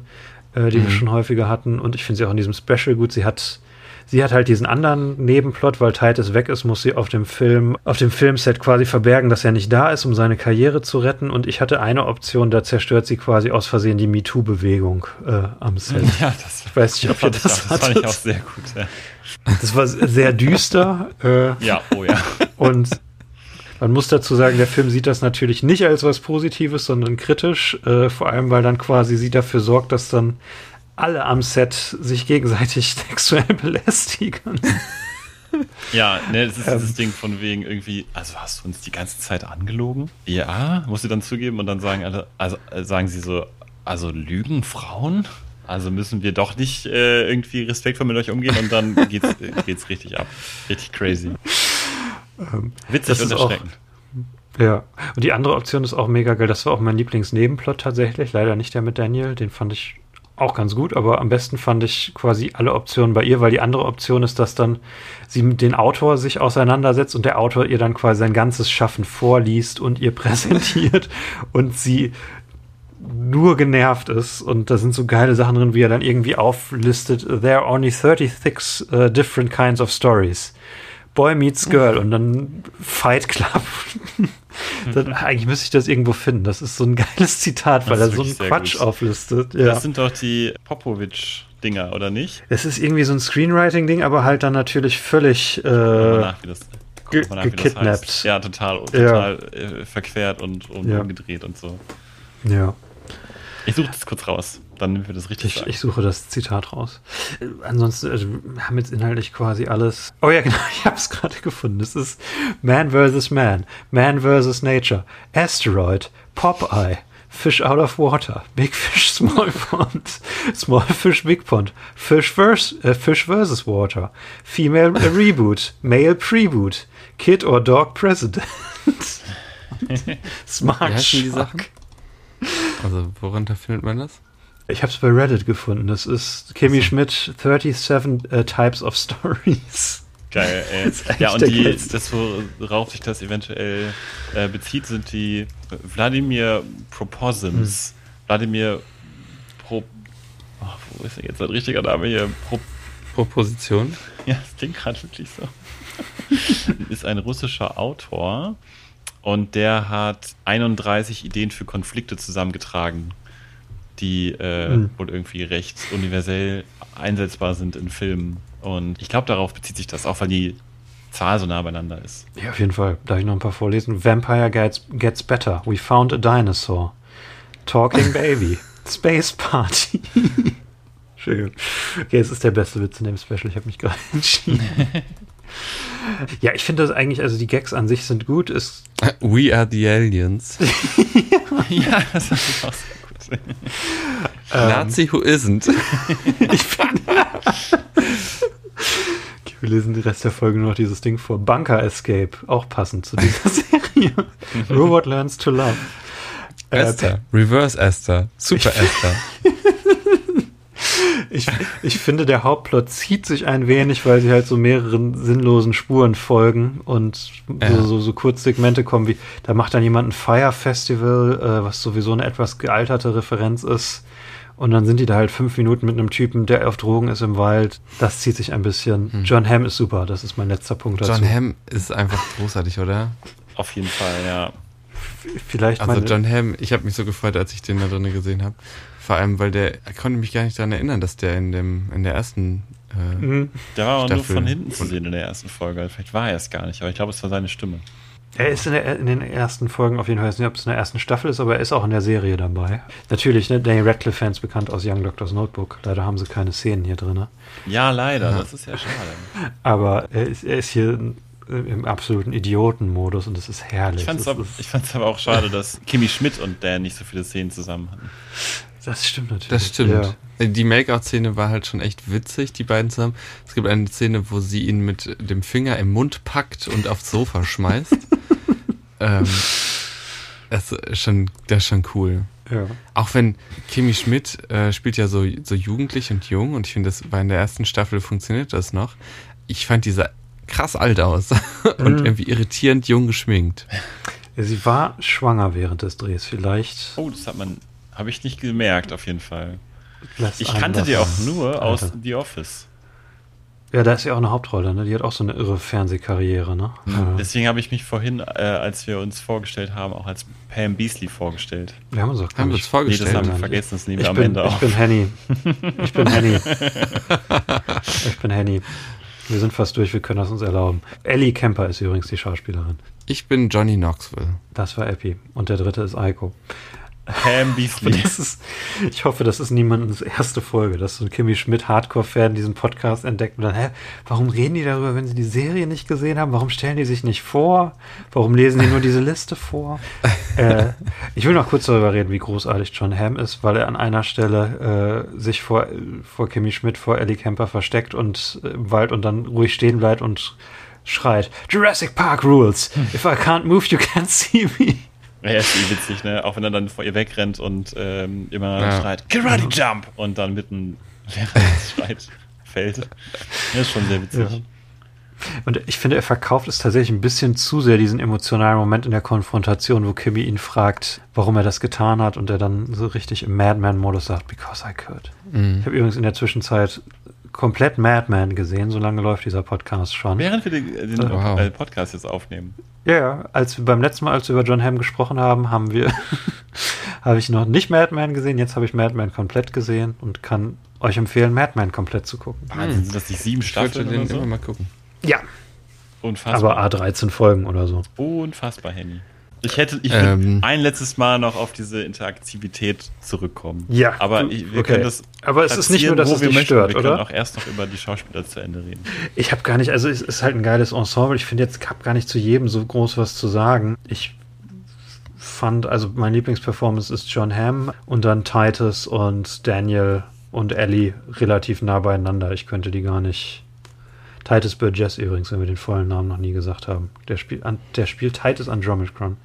Speaker 2: äh, die mhm. wir schon häufiger hatten. Und ich finde sie auch in diesem Special gut. Sie hat, sie hat halt diesen anderen Nebenplot, weil Titus weg ist, muss sie auf dem Film, auf dem Filmset quasi verbergen, dass er nicht da ist, um seine Karriere zu retten. Und ich hatte eine Option, da zerstört sie quasi aus Versehen die MeToo-Bewegung äh, am Set.
Speaker 3: Ja, das, ich weiß nicht, ob ihr das, das fand ich auch sehr gut. Ja.
Speaker 2: Das war sehr düster. Äh,
Speaker 3: ja, oh ja.
Speaker 2: Und man muss dazu sagen, der Film sieht das natürlich nicht als was Positives, sondern kritisch, äh, vor allem weil dann quasi sie dafür sorgt, dass dann alle am Set sich gegenseitig sexuell belästigen.
Speaker 3: Ja, ne, das ist ähm, dieses Ding von wegen irgendwie, also hast du uns die ganze Zeit angelogen? Ja, muss sie dann zugeben und dann sagen alle, also äh, sagen sie so, also lügen Frauen? Also müssen wir doch nicht äh, irgendwie respektvoll mit euch umgehen und dann geht's, äh, geht's richtig ab. Richtig crazy. Ähm, Witzig und erschreckend.
Speaker 2: Ja, und die andere Option ist auch mega geil. Das war auch mein Lieblingsnebenplot tatsächlich. Leider nicht der mit Daniel. Den fand ich auch ganz gut, aber am besten fand ich quasi alle Optionen bei ihr, weil die andere Option ist, dass dann sie mit dem Autor sich auseinandersetzt und der Autor ihr dann quasi sein ganzes Schaffen vorliest und ihr präsentiert und sie nur genervt ist und da sind so geile Sachen drin, wie er dann irgendwie auflistet, there are only 36 uh, different kinds of stories. Boy Meets Girl und dann Fight Club. dann, eigentlich müsste ich das irgendwo finden. Das ist so ein geiles Zitat, weil er so einen Quatsch gut. auflistet.
Speaker 3: Ja. Das sind doch die Popovic-Dinger, oder nicht?
Speaker 2: Es ist irgendwie so ein Screenwriting-Ding, aber halt dann natürlich völlig äh, nach, ge nach, gekidnappt.
Speaker 3: Ja, total, total ja. Äh, verquert und, und ja. umgedreht und so.
Speaker 2: Ja.
Speaker 3: Ich suche das kurz raus, dann nehmen wir das richtig.
Speaker 2: Ich, ich suche das Zitat raus. Äh, ansonsten also, wir haben jetzt inhaltlich quasi alles. Oh ja, genau, ich habe es gerade gefunden. Es ist Man vs. Man, Man vs. Nature, Asteroid, Popeye, Fish out of water, Big Fish, Small Pond, Small Fish, Big Pond, Fish versus, äh, Fish versus Water, Female Reboot, Male Preboot, Kid or Dog President.
Speaker 4: Smart Wie die Sachen? Also, worunter findet man das?
Speaker 2: Ich habe es bei Reddit gefunden. Das ist Kimi also. Schmidt 37 uh, Types of Stories.
Speaker 3: Geil, ey. Ja, und die, das, worauf sich das eventuell äh, bezieht, sind die Wladimir Proposims. Hm. Wladimir Pro. Oh, wo ist denn jetzt der richtige Name hier?
Speaker 4: Pro Proposition?
Speaker 3: Ja, das klingt gerade wirklich so. ist ein russischer Autor und der hat 31 Ideen für Konflikte zusammengetragen. Die äh, mhm. wohl irgendwie recht universell einsetzbar sind in Filmen. Und ich glaube, darauf bezieht sich das auch, weil die Zahl so nah beieinander ist.
Speaker 2: Ja, auf jeden Fall. Darf ich noch ein paar vorlesen? Vampire gets, gets better. We found a dinosaur. Talking Baby. Space Party. Schön. Okay, es ist der beste Witz in dem Special. Ich habe mich gerade entschieden. ja, ich finde das eigentlich, also die Gags an sich sind gut. Es
Speaker 4: We are the aliens.
Speaker 3: ja, das ist auch
Speaker 4: Nazi who isn't. ich finde.
Speaker 2: Wir lesen den Rest der Folge nur noch dieses Ding vor. Bunker Escape, auch passend zu dieser Serie. Robot Learns to Love.
Speaker 4: Esther, äh, Reverse Esther, Super Esther.
Speaker 2: ich, ich finde, der Hauptplot zieht sich ein wenig, weil sie halt so mehreren sinnlosen Spuren folgen und ja. so, so, so Kurzsegmente kommen wie, da macht dann jemand ein Fire Festival, äh, was sowieso eine etwas gealterte Referenz ist. Und dann sind die da halt fünf Minuten mit einem Typen, der auf Drogen ist im Wald. Das zieht sich ein bisschen. Hm. John Hamm ist super, das ist mein letzter Punkt
Speaker 4: dazu. John Hamm ist einfach großartig, oder?
Speaker 3: Auf jeden Fall, ja.
Speaker 2: Vielleicht
Speaker 4: also John Hamm, ich habe mich so gefreut, als ich den da drin gesehen habe. Vor allem, weil der er konnte mich gar nicht daran erinnern, dass der in dem in der ersten
Speaker 3: äh, mhm. Der war aber nur von hinten zu sehen in der ersten Folge. Vielleicht war er es gar nicht, aber ich glaube, es war seine Stimme.
Speaker 2: Er ist in, der, in, den ersten Folgen auf jeden Fall, ich weiß nicht, ob es in der ersten Staffel ist, aber er ist auch in der Serie dabei. Natürlich, ne, Danny Radcliffe-Fans bekannt aus Young Doctor's Notebook. Leider haben sie keine Szenen hier drin.
Speaker 3: Ja, leider, ja. das ist ja schade.
Speaker 2: Aber er ist, er ist hier im absoluten Idiotenmodus und das ist herrlich. Ich
Speaker 3: fand es aber auch schade, dass Kimi Schmidt und Dan nicht so viele Szenen zusammen hatten.
Speaker 2: Das stimmt natürlich.
Speaker 4: Das stimmt. Ja. Die Make-out-Szene war halt schon echt witzig, die beiden zusammen. Es gibt eine Szene, wo sie ihn mit dem Finger im Mund packt und aufs Sofa schmeißt. ähm, das ist schon, das ist schon cool. Ja. Auch wenn Kimi Schmidt äh, spielt ja so, so jugendlich und jung und ich finde, das war in der ersten Staffel funktioniert das noch. Ich fand dieser krass alt aus und mhm. irgendwie irritierend jung geschminkt.
Speaker 2: Ja, sie war schwanger während des Drehs, vielleicht.
Speaker 3: Oh, das hat man habe ich nicht gemerkt, auf jeden Fall. Lass ich kannte die auch nur aus Alter. The Office.
Speaker 2: Ja, da ist ja auch eine Hauptrolle, ne? Die hat auch so eine irre Fernsehkarriere, ne?
Speaker 3: Mhm. Deswegen habe ich mich vorhin, äh, als wir uns vorgestellt haben, auch als Pam Beasley vorgestellt.
Speaker 2: Wir haben uns auch
Speaker 4: haben uns vorgestellt. Nee,
Speaker 3: das haben wir vergessen, das nehmen wir
Speaker 2: am
Speaker 3: bin, Ende
Speaker 2: auf. Ich bin Henny. Ich bin Henny. ich bin Henny. Wir sind fast durch, wir können das uns erlauben. Ellie Kemper ist übrigens die Schauspielerin.
Speaker 4: Ich bin Johnny Knoxville.
Speaker 2: Das war Epi. Und der dritte ist Eiko.
Speaker 3: Pam Beasley.
Speaker 2: Ist, ich hoffe, das ist niemandens erste Folge, dass so ein Kimmy Schmidt Hardcore-Fan diesen Podcast entdeckt und dann, hä, warum reden die darüber, wenn sie die Serie nicht gesehen haben? Warum stellen die sich nicht vor? Warum lesen die nur diese Liste vor? äh, ich will noch kurz darüber reden, wie großartig John Hamm ist, weil er an einer Stelle äh, sich vor, vor Kimmy Schmidt, vor Ellie Kemper versteckt und äh, im Wald und dann ruhig stehen bleibt und schreit, Jurassic Park Rules. If I can't move, you can't see me.
Speaker 3: Ja, ist eh witzig, ne? Auch wenn er dann vor ihr wegrennt und ähm, immer ja. schreit, Karate Jump! Und dann mitten während schreit, fällt. Das ist schon sehr witzig. Ja.
Speaker 2: Und ich finde, er verkauft es tatsächlich ein bisschen zu sehr, diesen emotionalen Moment in der Konfrontation, wo Kimmy ihn fragt, warum er das getan hat und er dann so richtig im Madman-Modus sagt, because I could. Mhm. Ich habe übrigens in der Zwischenzeit komplett Madman gesehen, so lange läuft dieser Podcast schon.
Speaker 3: Während wir den, den äh, wow. Podcast jetzt aufnehmen.
Speaker 2: Ja, als wir beim letzten Mal, als wir über John Hamm gesprochen haben, haben wir, habe ich noch nicht Madman gesehen, jetzt habe ich Madman komplett gesehen und kann euch empfehlen, Madman komplett zu gucken.
Speaker 3: Wahnsinn, sind das die sieben Staffeln
Speaker 4: ich den so? immer mal gucken.
Speaker 2: Ja. Unfassbar. Aber A13 Folgen oder so.
Speaker 3: Unfassbar, Henny. Ich hätte, ich ähm, ein letztes Mal noch auf diese Interaktivität zurückkommen.
Speaker 2: Ja.
Speaker 3: Aber du, ich, wir okay. können das.
Speaker 2: Aber es ist nicht nur, dass es dich stört,
Speaker 3: wir
Speaker 2: oder?
Speaker 3: Wir können auch erst noch über die Schauspieler zu Ende reden.
Speaker 2: Ich habe gar nicht, also es ist halt ein geiles Ensemble. Ich finde jetzt, ich habe gar nicht zu jedem so groß was zu sagen. Ich fand, also mein Lieblingsperformance ist John Hamm und dann Titus und Daniel und Ellie relativ nah beieinander. Ich könnte die gar nicht Titus Burgess übrigens, wenn wir den vollen Namen noch nie gesagt haben. Der, spielt, der spielt Titus Andromedon.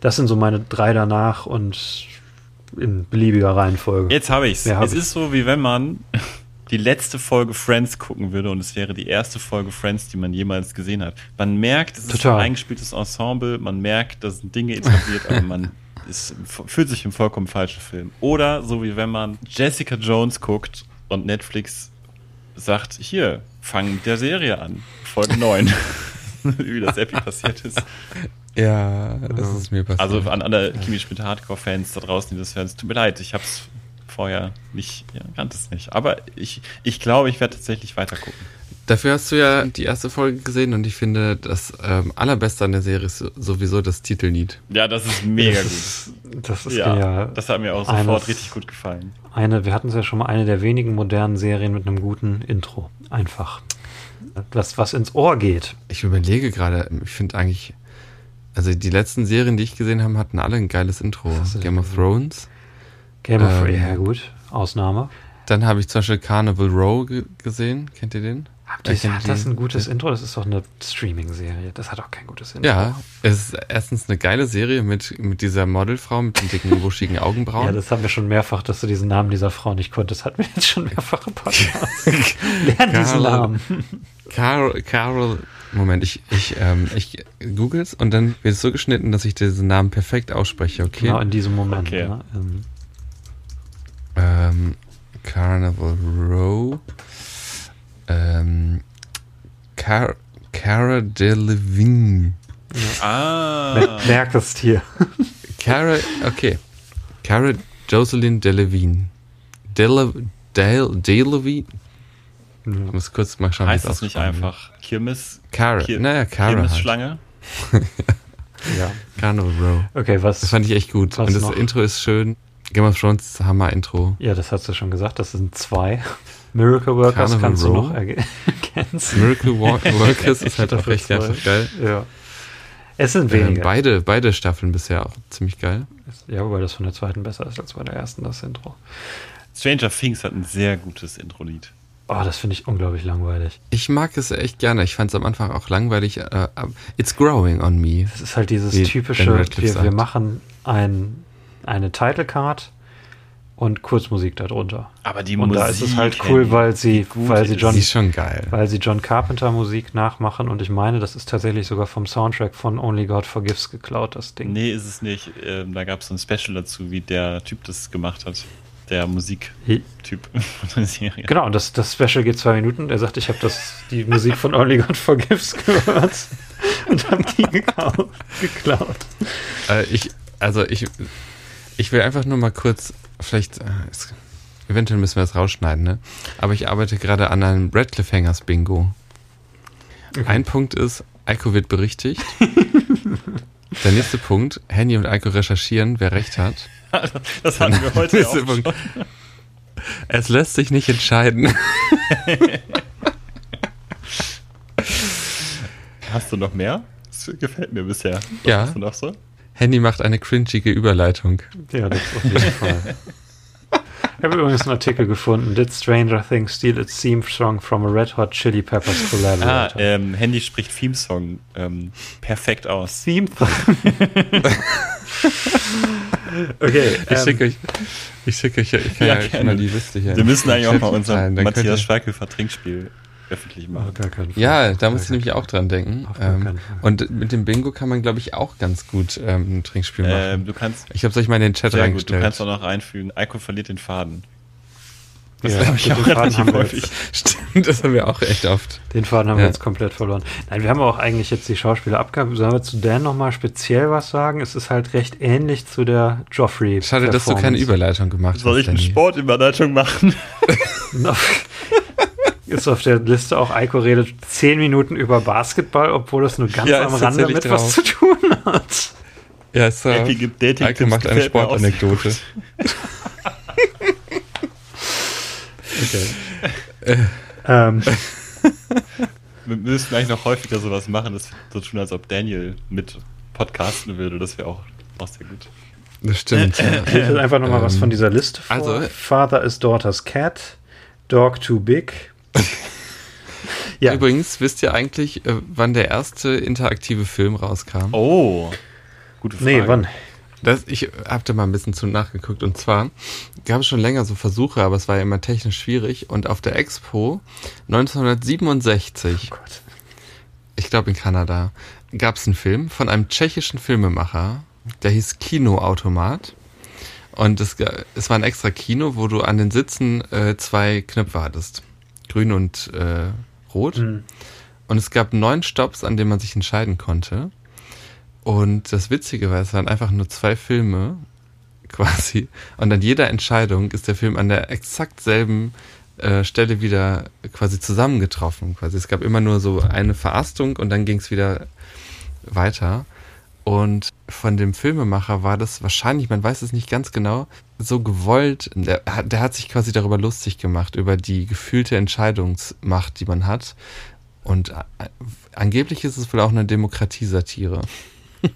Speaker 2: Das sind so meine drei danach und in beliebiger Reihenfolge.
Speaker 3: Jetzt habe ich's. Hab es ich. ist so, wie wenn man die letzte Folge Friends gucken würde und es wäre die erste Folge Friends, die man jemals gesehen hat. Man merkt, es ist ein eingespieltes Ensemble, man merkt, da sind Dinge etabliert, aber man ist, fühlt sich im vollkommen falschen Film. Oder so wie wenn man Jessica Jones guckt und Netflix sagt, hier, fang mit der Serie an. Folge 9. Wie das Epi passiert ist.
Speaker 4: Ja, das ist mir passiert.
Speaker 3: Also an alle Kimi Schmidt Hardcore-Fans da draußen, die das hören, es tut mir leid, ich hab's vorher nicht, ja, kannte es nicht. Aber ich, ich glaube, ich werde tatsächlich weiter gucken.
Speaker 4: Dafür hast du ja die erste Folge gesehen und ich finde, das ähm, allerbeste an der Serie ist sowieso das Titellied.
Speaker 3: Ja, das ist mega
Speaker 2: das
Speaker 3: gut.
Speaker 2: Ist, das ist
Speaker 3: ja,
Speaker 2: genial.
Speaker 3: Das hat mir auch
Speaker 2: Eines-
Speaker 3: sofort richtig gut gefallen.
Speaker 2: Eine, wir hatten es ja schon mal, eine der wenigen modernen Serien mit einem guten Intro. Einfach. Was, was ins Ohr geht.
Speaker 4: Ich überlege gerade, ich finde eigentlich, also die letzten Serien, die ich gesehen habe, hatten alle ein geiles Intro. Game of Thrones.
Speaker 2: Game of
Speaker 4: Ähm,
Speaker 2: Thrones, ja gut. Ausnahme.
Speaker 4: Dann habe ich zum Beispiel Carnival Row ge gesehen. Kennt ihr den?
Speaker 2: Habt
Speaker 4: Ja,
Speaker 2: ihr, hat das ein gutes Intro? Das ist doch eine Streaming-Serie. Das hat auch kein gutes Intro.
Speaker 4: Ja, es ist erstens eine geile Serie mit, mit dieser Modelfrau mit den dicken, buschigen Augenbrauen.
Speaker 2: Ja, das haben wir schon mehrfach, dass du diesen Namen dieser Frau nicht konntest. Hatten wir jetzt schon mehrfach im Podcast. Lern diesen
Speaker 4: Carol-
Speaker 2: Namen.
Speaker 4: Carol, Carol, Moment, ich, ich, ähm, ich googles und dann wird es so geschnitten, dass ich diesen Namen perfekt ausspreche, okay?
Speaker 2: Genau in diesem Moment.
Speaker 3: Okay.
Speaker 2: Ne? Ähm,
Speaker 4: Ähm, Carnival Row. Ähm, Car Cara Delevingne.
Speaker 3: Ah.
Speaker 2: mer- Merkst hier.
Speaker 4: Cara, okay. Cara Jocelyn Delevingne. Dele, Dale, Delevingne? Ich muss kurz mal schauen, wie
Speaker 3: heißt
Speaker 4: es
Speaker 3: das nicht einfach Kirmes?
Speaker 4: Cara,
Speaker 3: Kir
Speaker 4: naja, Cara halt.
Speaker 3: Kirmesschlange?
Speaker 2: Ja.
Speaker 4: Carnival Row.
Speaker 2: Okay, was?
Speaker 4: Das fand ich echt gut. Und das
Speaker 2: noch?
Speaker 4: Intro ist schön. Game of Thrones, Hammer-Intro.
Speaker 2: ja, das hast du schon gesagt. Das sind zwei. Miracle Workers
Speaker 4: Carnival
Speaker 2: kannst du
Speaker 4: Row?
Speaker 2: noch erge- ergänzen.
Speaker 4: Miracle Wa- Workers ist halt auch
Speaker 2: Staffel
Speaker 4: echt
Speaker 2: zwei.
Speaker 4: einfach geil.
Speaker 2: Ja. Es sind wenige.
Speaker 4: beide, beide Staffeln bisher auch ziemlich geil.
Speaker 2: ja, wobei das von der zweiten besser ist als bei der ersten, das Intro.
Speaker 3: Stranger Things hat ein sehr gutes Intro-Lied.
Speaker 2: Oh, das finde ich unglaublich langweilig.
Speaker 4: Ich mag es echt gerne. Ich fand es am Anfang auch langweilig. Äh, aber it's growing on me.
Speaker 2: Es ist halt dieses typische, wir, wir machen ein, eine Title Card und Kurzmusik darunter.
Speaker 3: Aber die
Speaker 2: Und
Speaker 3: Musik.
Speaker 2: da ist es halt cool, weil sie, weil sie John, weil sie John Carpenter Musik nachmachen und ich meine, das ist tatsächlich sogar vom Soundtrack von Only God Forgives geklaut, das Ding.
Speaker 3: Nee, ist es nicht. Ähm, da gab es so ein Special dazu, wie der Typ das gemacht hat. Der Musiktyp
Speaker 2: Hi-
Speaker 3: von der Serie.
Speaker 2: Genau, und das, das Special geht zwei Minuten. Er sagt, ich habe das die Musik von Only God Forgives gehört und habe die geklaut.
Speaker 4: Äh, ich, also ich, ich will einfach nur mal kurz, vielleicht, äh, es, eventuell müssen wir das rausschneiden, ne? Aber ich arbeite gerade an einem Radcliffe Hangers Bingo. Ein Punkt ist, Eiko wird berichtigt. Der nächste Punkt, Henny und Eiko recherchieren, wer recht hat.
Speaker 3: Das hatten wir heute auch schon.
Speaker 4: Punkt. Es lässt sich nicht entscheiden.
Speaker 3: Hast du noch mehr? Das gefällt mir bisher. Was
Speaker 4: Ja.
Speaker 3: Hast du noch so?
Speaker 4: Henny macht eine cringige Überleitung.
Speaker 2: Ja, das auf jeden Fall. Ich habe übrigens einen Artikel gefunden. Did Stranger Things steal its theme song from a Red Hot Chili Peppers
Speaker 3: Ah,
Speaker 2: collaborator?
Speaker 3: ähm, Handy spricht Theme-Song ähm, perfekt aus.
Speaker 2: Theme Okay,
Speaker 4: Ich
Speaker 2: ähm,
Speaker 4: schicke euch, ich schicke euch, ich kann
Speaker 3: Ja,
Speaker 4: ja,
Speaker 3: gerne.
Speaker 4: mal die Liste hier.
Speaker 3: Wir müssen eigentlich auch mal unser Matthias Schweighöfer Trinkspiel öffentlich machen.
Speaker 2: gar keinen Fall.
Speaker 4: Ja, da muss ich nämlich auch dran denken. Ähm, und mit dem Bingo kann man, glaube ich, auch ganz gut ähm, ein Trinkspiel machen.
Speaker 3: Ähm, du kannst,
Speaker 4: ich habe es euch mal in den Chat
Speaker 3: sehr gut, du
Speaker 4: reingestellt.
Speaker 3: kannst auch noch einfügen, Eiko verliert den Faden. Das
Speaker 2: Ja,
Speaker 3: habe ich
Speaker 2: den
Speaker 3: auch
Speaker 2: Faden
Speaker 3: relativ
Speaker 2: haben wir
Speaker 3: häufig.
Speaker 4: Stimmt, das haben wir auch echt oft.
Speaker 2: Den Faden haben wir
Speaker 4: Ja.
Speaker 2: jetzt komplett verloren. Nein, wir haben auch eigentlich jetzt die Schauspieler abgehabt. Sollen wir zu Dan nochmal speziell was sagen? Es ist halt recht ähnlich zu der Joffrey.
Speaker 4: Schade, dass du keine Überleitung gemacht
Speaker 3: Soll
Speaker 4: hast.
Speaker 3: ich eine. Sportüberleitung machen?
Speaker 2: Ist auf der Liste auch, Eiko redet zehn Minuten über Basketball, obwohl es nur ganz
Speaker 4: Ja,
Speaker 2: am Rande mit was
Speaker 4: drauf.
Speaker 2: zu tun hat.
Speaker 4: Ja, ist so.
Speaker 3: Epi gibt Dating
Speaker 4: Eike macht eine Sportanekdote.
Speaker 3: gut.
Speaker 2: Ähm,
Speaker 3: Wir müssten eigentlich noch häufiger sowas machen, das so tun, als ob Daniel mit podcasten würde. Das wäre auch, auch sehr gut.
Speaker 4: Das stimmt. ja.
Speaker 2: ich lese einfach nochmal was
Speaker 4: Ähm,
Speaker 2: von dieser Liste vor.
Speaker 4: also-
Speaker 2: Father is daughter's cat, dog too big. ja,
Speaker 4: Übrigens, wisst ihr eigentlich, äh, wann der erste interaktive Film rauskam?
Speaker 3: Oh, gute Frage.
Speaker 2: nee, wann?
Speaker 4: Das, ich habe da mal ein bisschen zu nachgeguckt. Und zwar gab es schon länger so Versuche, aber es war ja immer technisch schwierig. Und auf der Expo 1967,
Speaker 2: Oh Gott.
Speaker 4: ich glaube in Kanada, gab es einen Film von einem tschechischen Filmemacher, der hieß Kinoautomat. Und es, es war ein extra Kino, wo du an den Sitzen äh, zwei Knöpfe hattest. Grün und äh, rot.
Speaker 2: Hm.
Speaker 4: Und es gab neun Stops, an denen man sich entscheiden konnte. Und das Witzige war, es waren einfach nur zwei Filme. quasi. Und an jeder Entscheidung ist der Film an der exakt selben äh, Stelle wieder quasi zusammengetroffen. Quasi es gab immer nur so eine Verastung und dann ging es wieder weiter. Und von dem Filmemacher war das wahrscheinlich, man weiß es nicht ganz genau, so gewollt. Der, der hat sich quasi darüber lustig gemacht, über die gefühlte Entscheidungsmacht, die man hat. Und angeblich ist es wohl auch eine Demokratiesatire.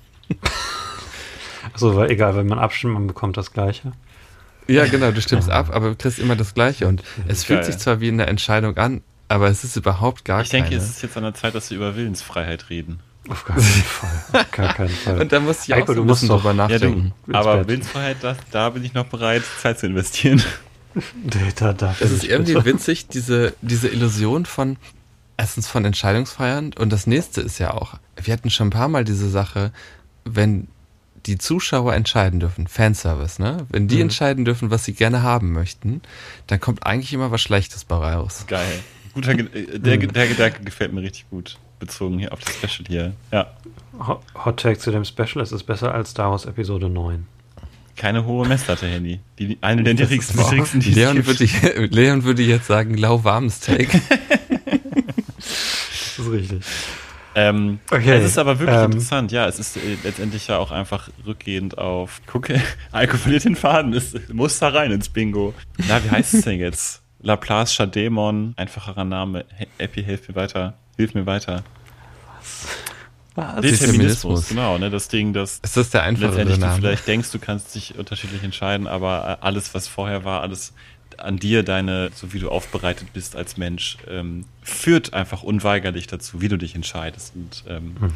Speaker 2: Also, weil egal, wenn man abstimmt, man bekommt das Gleiche.
Speaker 4: Ja, genau, du stimmst ab, aber du kriegst immer das Gleiche. Und es fühlt sich zwar wie eine Entscheidung an, aber es ist überhaupt gar
Speaker 3: ich keine. Ich denke, es ist jetzt an der Zeit, dass wir über Willensfreiheit reden.
Speaker 2: Auf gar keinen Fall. Auf gar keinen Fall.
Speaker 4: Und da muss ich auch
Speaker 2: Eiko, so du musst drüber nachdenken.
Speaker 3: Ja, du, aber Willensfreiheit, das, da bin ich noch bereit, Zeit zu investieren.
Speaker 2: da, da
Speaker 4: es ist irgendwie bitte. witzig, diese, diese Illusion von, erstens von Entscheidungsfreiern und das nächste ist ja auch, wir hatten schon ein paar Mal diese Sache, wenn die Zuschauer entscheiden dürfen, Fanservice, ne? Wenn die mhm. entscheiden dürfen, was sie gerne haben möchten, dann kommt eigentlich immer was Schlechtes bei raus.
Speaker 3: Geil. Guter, äh, der, mhm. der Gedanke gefällt mir richtig gut, bezogen hier auf das Special hier. Ja.
Speaker 2: Hot Take zu dem Special, es ist besser als Star Wars Episode 9.
Speaker 3: Keine hohe Messlatte, Handy. Die, eine der niedrigsten, niedrigsten
Speaker 4: die Leon würde, ich, Leon würde jetzt sagen, lauwarmes Take.
Speaker 2: das ist richtig.
Speaker 3: Ähm, okay. Es ist aber wirklich ähm, interessant, ja. Es ist äh, letztendlich ja auch einfach rückgehend auf, gucke, Alko verliert den Faden, es muss da rein ins Bingo. Na, wie heißt es denn jetzt? Laplace Chademon, einfacherer Name. Epi, hilf mir weiter. Hilf mir weiter. Was? Was? Determinismus, genau, ne, das Ding, das
Speaker 4: ist das der einfache letztendlich
Speaker 3: Name? du vielleicht denkst, du kannst dich unterschiedlich entscheiden, aber alles, was vorher war, alles an dir, deine, so wie du aufbereitet bist als Mensch, ähm, führt einfach unweigerlich dazu, wie du dich entscheidest. Und ähm, mhm.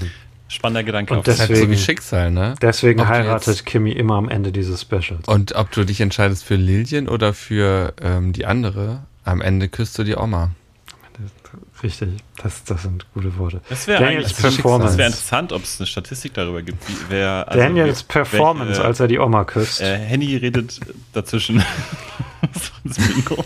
Speaker 3: spannender Gedanke.
Speaker 2: Und deswegen, halt so
Speaker 4: wie Schicksal, ne?
Speaker 2: Deswegen ob heiratet Kimi immer am Ende dieses Specials.
Speaker 4: Und ob du dich entscheidest für Lilien oder für ähm, die andere, am Ende küsst du die Oma.
Speaker 2: Richtig, das, das sind gute Worte.
Speaker 3: Das wäre eigentlich Performance. Das wäre interessant, ob es eine Statistik darüber gibt, wie, wer.
Speaker 2: Also Daniels Performance, welche, als er die Oma küsst.
Speaker 3: Äh, Henny redet dazwischen. das Bingo.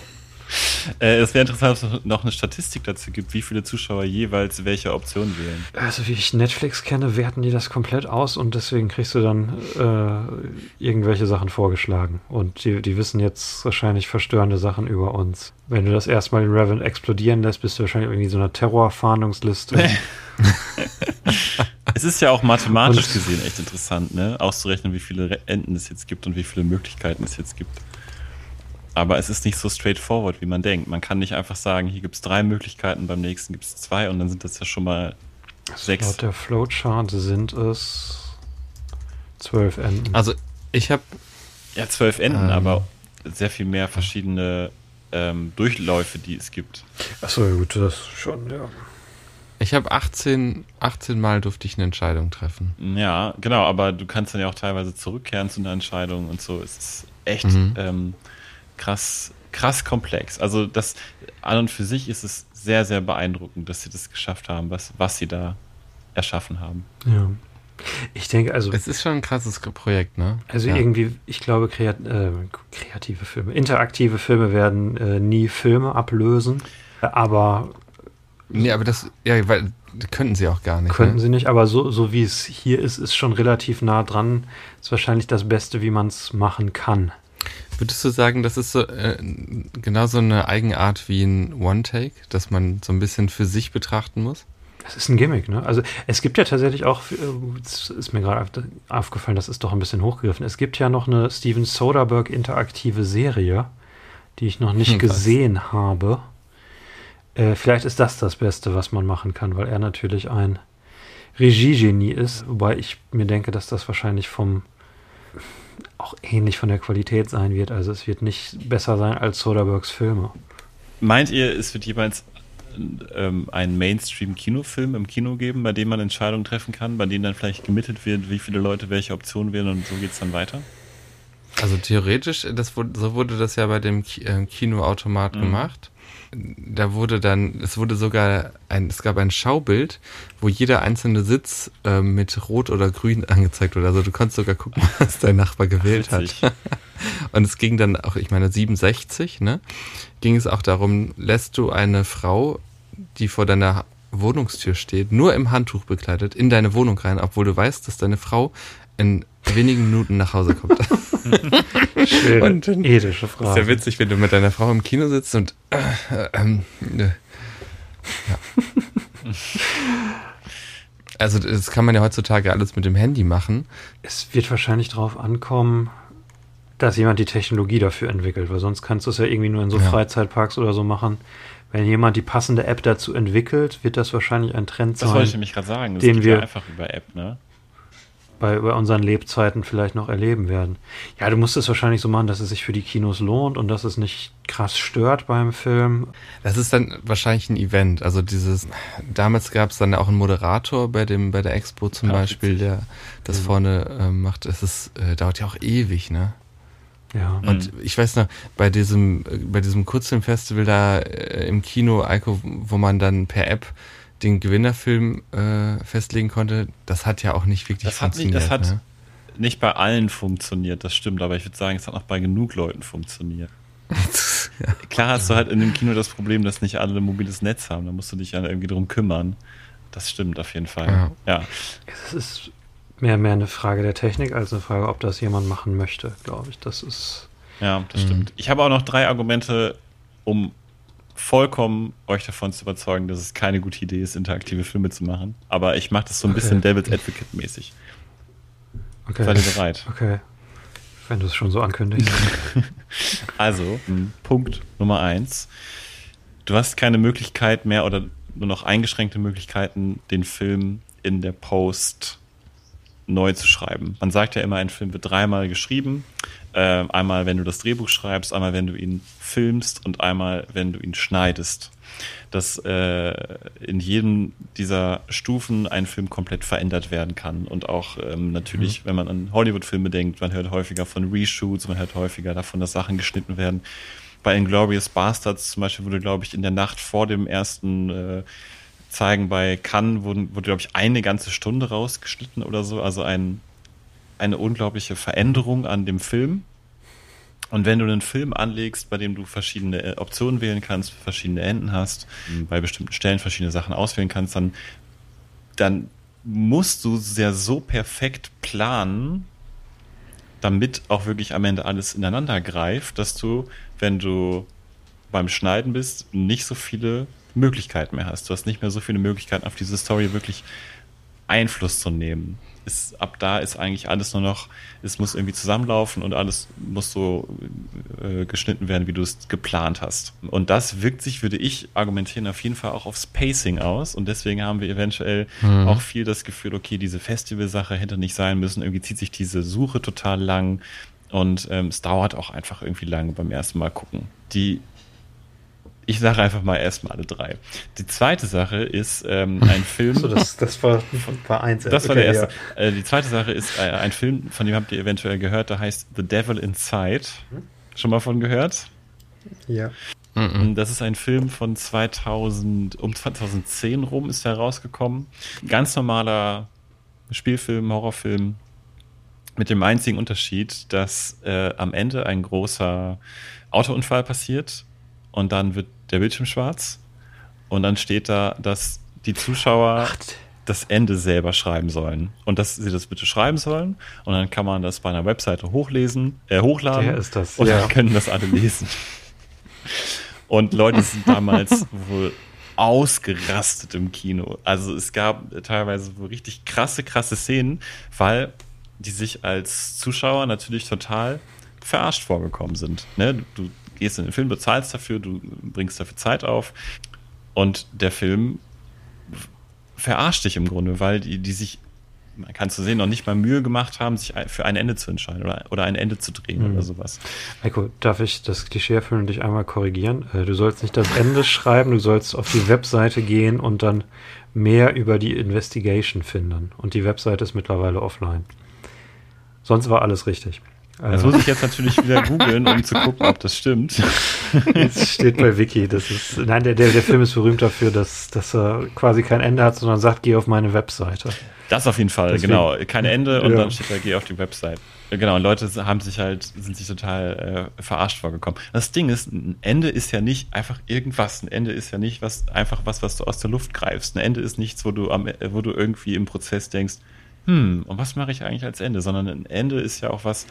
Speaker 3: Äh, es wäre interessant, ob es noch eine Statistik dazu gibt, wie viele Zuschauer jeweils welche Option wählen.
Speaker 2: Also wie ich Netflix kenne, werten die das komplett aus und deswegen kriegst du dann äh, irgendwelche Sachen vorgeschlagen. Und die, die wissen jetzt wahrscheinlich verstörende Sachen über uns. Wenn du das erstmal in Revan explodieren lässt, bist du wahrscheinlich irgendwie so einer Terrorfahndungsliste.
Speaker 3: es ist ja auch mathematisch und, gesehen echt interessant, ne? auszurechnen, wie viele Enden es jetzt gibt und wie viele Möglichkeiten es jetzt gibt. Aber es ist nicht so straightforward, wie man denkt. Man kann nicht einfach sagen, hier gibt es drei Möglichkeiten, beim nächsten gibt es zwei und dann sind das ja schon mal also sechs.
Speaker 2: Laut der Flowchart sind es zwölf Enden.
Speaker 4: Also ich habe
Speaker 3: ja zwölf Enden, ähm, aber sehr viel mehr verschiedene ähm, Durchläufe, die es gibt.
Speaker 2: Achso, ja gut, das schon, ja.
Speaker 4: Ich habe 18, 18 Mal durfte ich eine Entscheidung treffen.
Speaker 3: Ja, genau, aber du kannst dann ja auch teilweise zurückkehren zu einer Entscheidung und so. Es ist echt mhm. ähm, krass, krass komplex. Also das an und für sich ist es sehr, sehr beeindruckend, dass sie das geschafft haben, was, was sie da erschaffen haben.
Speaker 2: Ja. Ich denke, also.
Speaker 4: Es ist schon ein krasses Projekt, ne?
Speaker 2: Also ja. irgendwie, ich glaube, kreat äh, kreative Filme, interaktive Filme werden äh, nie Filme ablösen, aber.
Speaker 4: Nee, aber das, ja, weil könnten sie auch gar nicht.
Speaker 2: Könnten ne? sie nicht, aber so, so wie es hier ist, ist schon relativ nah dran. Ist wahrscheinlich das Beste, wie man es machen kann.
Speaker 4: Würdest du sagen, das ist so äh, genau so eine Eigenart wie ein One-Take, dass man so ein bisschen für sich betrachten muss?
Speaker 2: Das ist ein Gimmick, ne? Also es gibt ja tatsächlich auch, es äh, ist mir gerade aufgefallen, das ist doch ein bisschen hochgegriffen. Es gibt ja noch eine Steven Soderbergh interaktive Serie, die ich noch nicht hm, gesehen habe. Äh, vielleicht ist das das Beste, was man machen kann, weil er natürlich ein Regiegenie ist, wobei ich mir denke, dass das wahrscheinlich vom auch ähnlich von der Qualität sein wird. Also es wird nicht besser sein als Soderberghs Filme.
Speaker 3: Meint ihr, es wird jemals ähm, einen Mainstream-Kinofilm im Kino geben, bei dem man Entscheidungen treffen kann, bei denen dann vielleicht gemittelt wird, wie viele Leute welche Option wählen und so geht es dann weiter?
Speaker 4: Also theoretisch, das wurde, so wurde das ja bei dem äh, Kinoautomat mhm. gemacht da wurde dann, es wurde sogar ein, es gab ein Schaubild, wo jeder einzelne Sitz äh, mit Rot oder Grün angezeigt wurde. Also du konntest sogar gucken, was dein Nachbar gewählt hat. Und es ging dann auch, ich meine 67, ne? Ging es auch darum, lässt du eine Frau, die vor deiner Wohnungstür steht, nur im Handtuch bekleidet, in deine Wohnung rein, obwohl du weißt, dass deine Frau in wenigen Minuten nach Hause kommt.
Speaker 2: Schöne, und ethische Frage.
Speaker 4: Ist ja witzig, wenn du mit deiner Frau im Kino sitzt und äh, ähm, äh, ja. Also das kann man ja heutzutage alles mit dem Handy machen.
Speaker 2: Es wird wahrscheinlich darauf ankommen, dass jemand die Technologie dafür entwickelt, weil sonst kannst du es ja irgendwie nur in so ja. Freizeitparks oder so machen. Wenn jemand die passende App dazu entwickelt, wird das wahrscheinlich ein Trend sein.
Speaker 3: Das wollte ich nämlich gerade sagen.
Speaker 2: Das den wir ja
Speaker 3: einfach über App, ne?
Speaker 2: Bei, bei unseren Lebzeiten vielleicht noch erleben werden. Ja, du musst es wahrscheinlich so machen, dass es sich für die Kinos lohnt und dass es nicht krass stört beim Film.
Speaker 4: Das ist dann wahrscheinlich ein Event. Also dieses, damals gab es dann auch einen Moderator bei dem, bei der Expo zum ja, Beispiel, der das mhm. vorne äh, macht. Es ist, äh, dauert ja auch ewig, ne?
Speaker 2: Ja.
Speaker 4: Und ich weiß noch, bei diesem, bei diesem Kurzfilmfestival da äh, im Kino, Eiko, wo man dann per App den Gewinnerfilm äh, festlegen konnte, das hat ja auch nicht wirklich
Speaker 3: das funktioniert. Nicht, das hat ne? nicht bei allen funktioniert, das stimmt, aber ich würde sagen, es hat auch bei genug Leuten funktioniert. ja. Klar hast du halt in dem Kino das Problem, dass nicht alle ein mobiles Netz haben, da musst du dich ja irgendwie drum kümmern. Das stimmt auf jeden Fall. Ja. ja.
Speaker 2: Es ist mehr, mehr eine Frage der Technik als eine Frage, ob das jemand machen möchte, glaube ich. Das ist.
Speaker 3: Ja, das mhm. stimmt. Ich habe auch noch drei Argumente, um vollkommen euch davon zu überzeugen, dass es keine gute Idee ist, interaktive Filme zu machen. Aber ich mache das so ein okay. bisschen Devil's Advocate-mäßig.
Speaker 2: Okay.
Speaker 3: Seid ihr bereit?
Speaker 2: Okay. Wenn du es schon so ankündigst.
Speaker 3: also, Punkt Nummer eins. Du hast keine Möglichkeit mehr oder nur noch eingeschränkte Möglichkeiten, den Film in der Post neu zu schreiben. Man sagt ja immer, ein Film wird dreimal geschrieben. Äh, einmal, wenn du das Drehbuch schreibst, einmal, wenn du ihn filmst und einmal, wenn du ihn schneidest. Dass äh, in jedem dieser Stufen ein Film komplett verändert werden kann. Und auch ähm, natürlich, mhm. wenn man an Hollywood-Filme denkt, man hört häufiger von Reshoots, man hört häufiger davon, dass Sachen geschnitten werden. Bei Inglourious Bastards zum Beispiel wurde, glaube ich, in der Nacht vor dem ersten äh, Zeigen bei Cannes wurden, wurde, glaube ich, eine ganze Stunde rausgeschnitten oder so. Also ein eine unglaubliche Veränderung an dem Film. Und wenn du einen Film anlegst, bei dem du verschiedene äh, Optionen wählen kannst, verschiedene Enden hast, mhm. bei bestimmten Stellen verschiedene Sachen auswählen kannst, dann, dann musst du sehr so perfekt planen, damit auch wirklich am Ende alles ineinander greift, dass du, wenn du beim Schneiden bist, nicht so viele Möglichkeiten mehr hast. Du hast nicht mehr so viele Möglichkeiten, auf diese Story wirklich Einfluss zu nehmen ist, ab da ist eigentlich alles nur noch, es muss irgendwie zusammenlaufen und alles muss so äh, geschnitten werden, wie du es geplant hast. Und das wirkt sich, würde ich argumentieren, auf jeden Fall auch aufs Pacing aus. Und deswegen haben wir eventuell mhm. auch viel das Gefühl, okay, diese Festivalsache hätte nicht sein müssen. Irgendwie zieht sich diese Suche total lang. Und ähm, es dauert auch einfach irgendwie lang beim ersten Mal gucken. Die ich sage einfach mal erstmal alle drei. Die zweite Sache ist ähm, ein Film.
Speaker 2: so, das, das war, war eins.
Speaker 3: Das war der erste. Ja. Äh, die zweite Sache ist äh, ein Film, von dem habt ihr eventuell gehört, der heißt The Devil Inside. Hm? Schon mal von gehört?
Speaker 2: Ja.
Speaker 3: Das ist ein Film von 2000, um 2010 rum ist er rausgekommen. Ganz normaler Spielfilm, Horrorfilm, mit dem einzigen Unterschied, dass äh, am Ende ein großer Autounfall passiert und dann wird der Bildschirm schwarz und dann steht da, dass die Zuschauer Ach. das Ende selber schreiben sollen und dass sie das bitte schreiben sollen und dann kann man das bei einer Webseite hochlesen, äh, hochladen
Speaker 2: der ist das,
Speaker 3: und ja. dann können das alle lesen. Und Leute sind damals wohl ausgerastet im Kino. Also es gab teilweise wohl richtig krasse, krasse Szenen, weil die sich als Zuschauer natürlich total verarscht vorgekommen sind. Ne? Du gehst in den Film, bezahlst dafür, du bringst dafür Zeit auf und der Film verarscht dich im Grunde, weil die, die sich, man kann zu sehen, noch nicht mal Mühe gemacht haben, sich für ein Ende zu entscheiden oder, oder ein Ende zu drehen mhm. oder sowas.
Speaker 2: Heiko, darf ich das Klischee erfüllen und dich einmal korrigieren? Äh, du sollst nicht das Ende schreiben, du sollst auf die Webseite gehen und dann mehr über die Investigation finden. Und die Webseite ist mittlerweile offline. Sonst war alles richtig.
Speaker 3: Das muss ich jetzt natürlich wieder googeln, um zu gucken, ob das stimmt.
Speaker 2: Es steht bei Wiki. Das ist, nein, der, der, der Film ist berühmt dafür, dass, dass er quasi kein Ende hat, sondern sagt, geh auf meine Webseite.
Speaker 3: Das auf jeden Fall, Deswegen, genau. Kein Ende und ja. dann steht da, geh auf die Website. Genau, und Leute haben sich halt, sind sich total äh, verarscht vorgekommen. Das Ding ist, ein Ende ist ja nicht einfach irgendwas. Ein Ende ist ja nicht was, einfach was, was du aus der Luft greifst. Ein Ende ist nichts, wo du am, wo du irgendwie im Prozess denkst, hm, und was mache ich eigentlich als Ende? Sondern ein Ende ist ja auch was,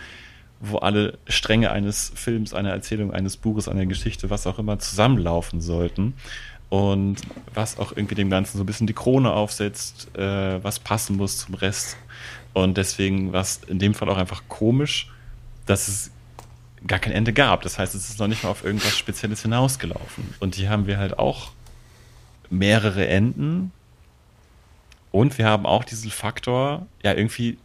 Speaker 3: wo alle Stränge eines Films, einer Erzählung, eines Buches, einer Geschichte, was auch immer, zusammenlaufen sollten. Und was auch irgendwie dem Ganzen so ein bisschen die Krone aufsetzt, äh, was passen muss zum Rest. Und deswegen war es in dem Fall auch einfach komisch, dass es gar kein Ende gab. Das heißt, es ist noch nicht mal auf irgendwas Spezielles hinausgelaufen. Und hier haben wir halt auch mehrere Enden. Und wir haben auch diesen Faktor, ja, irgendwie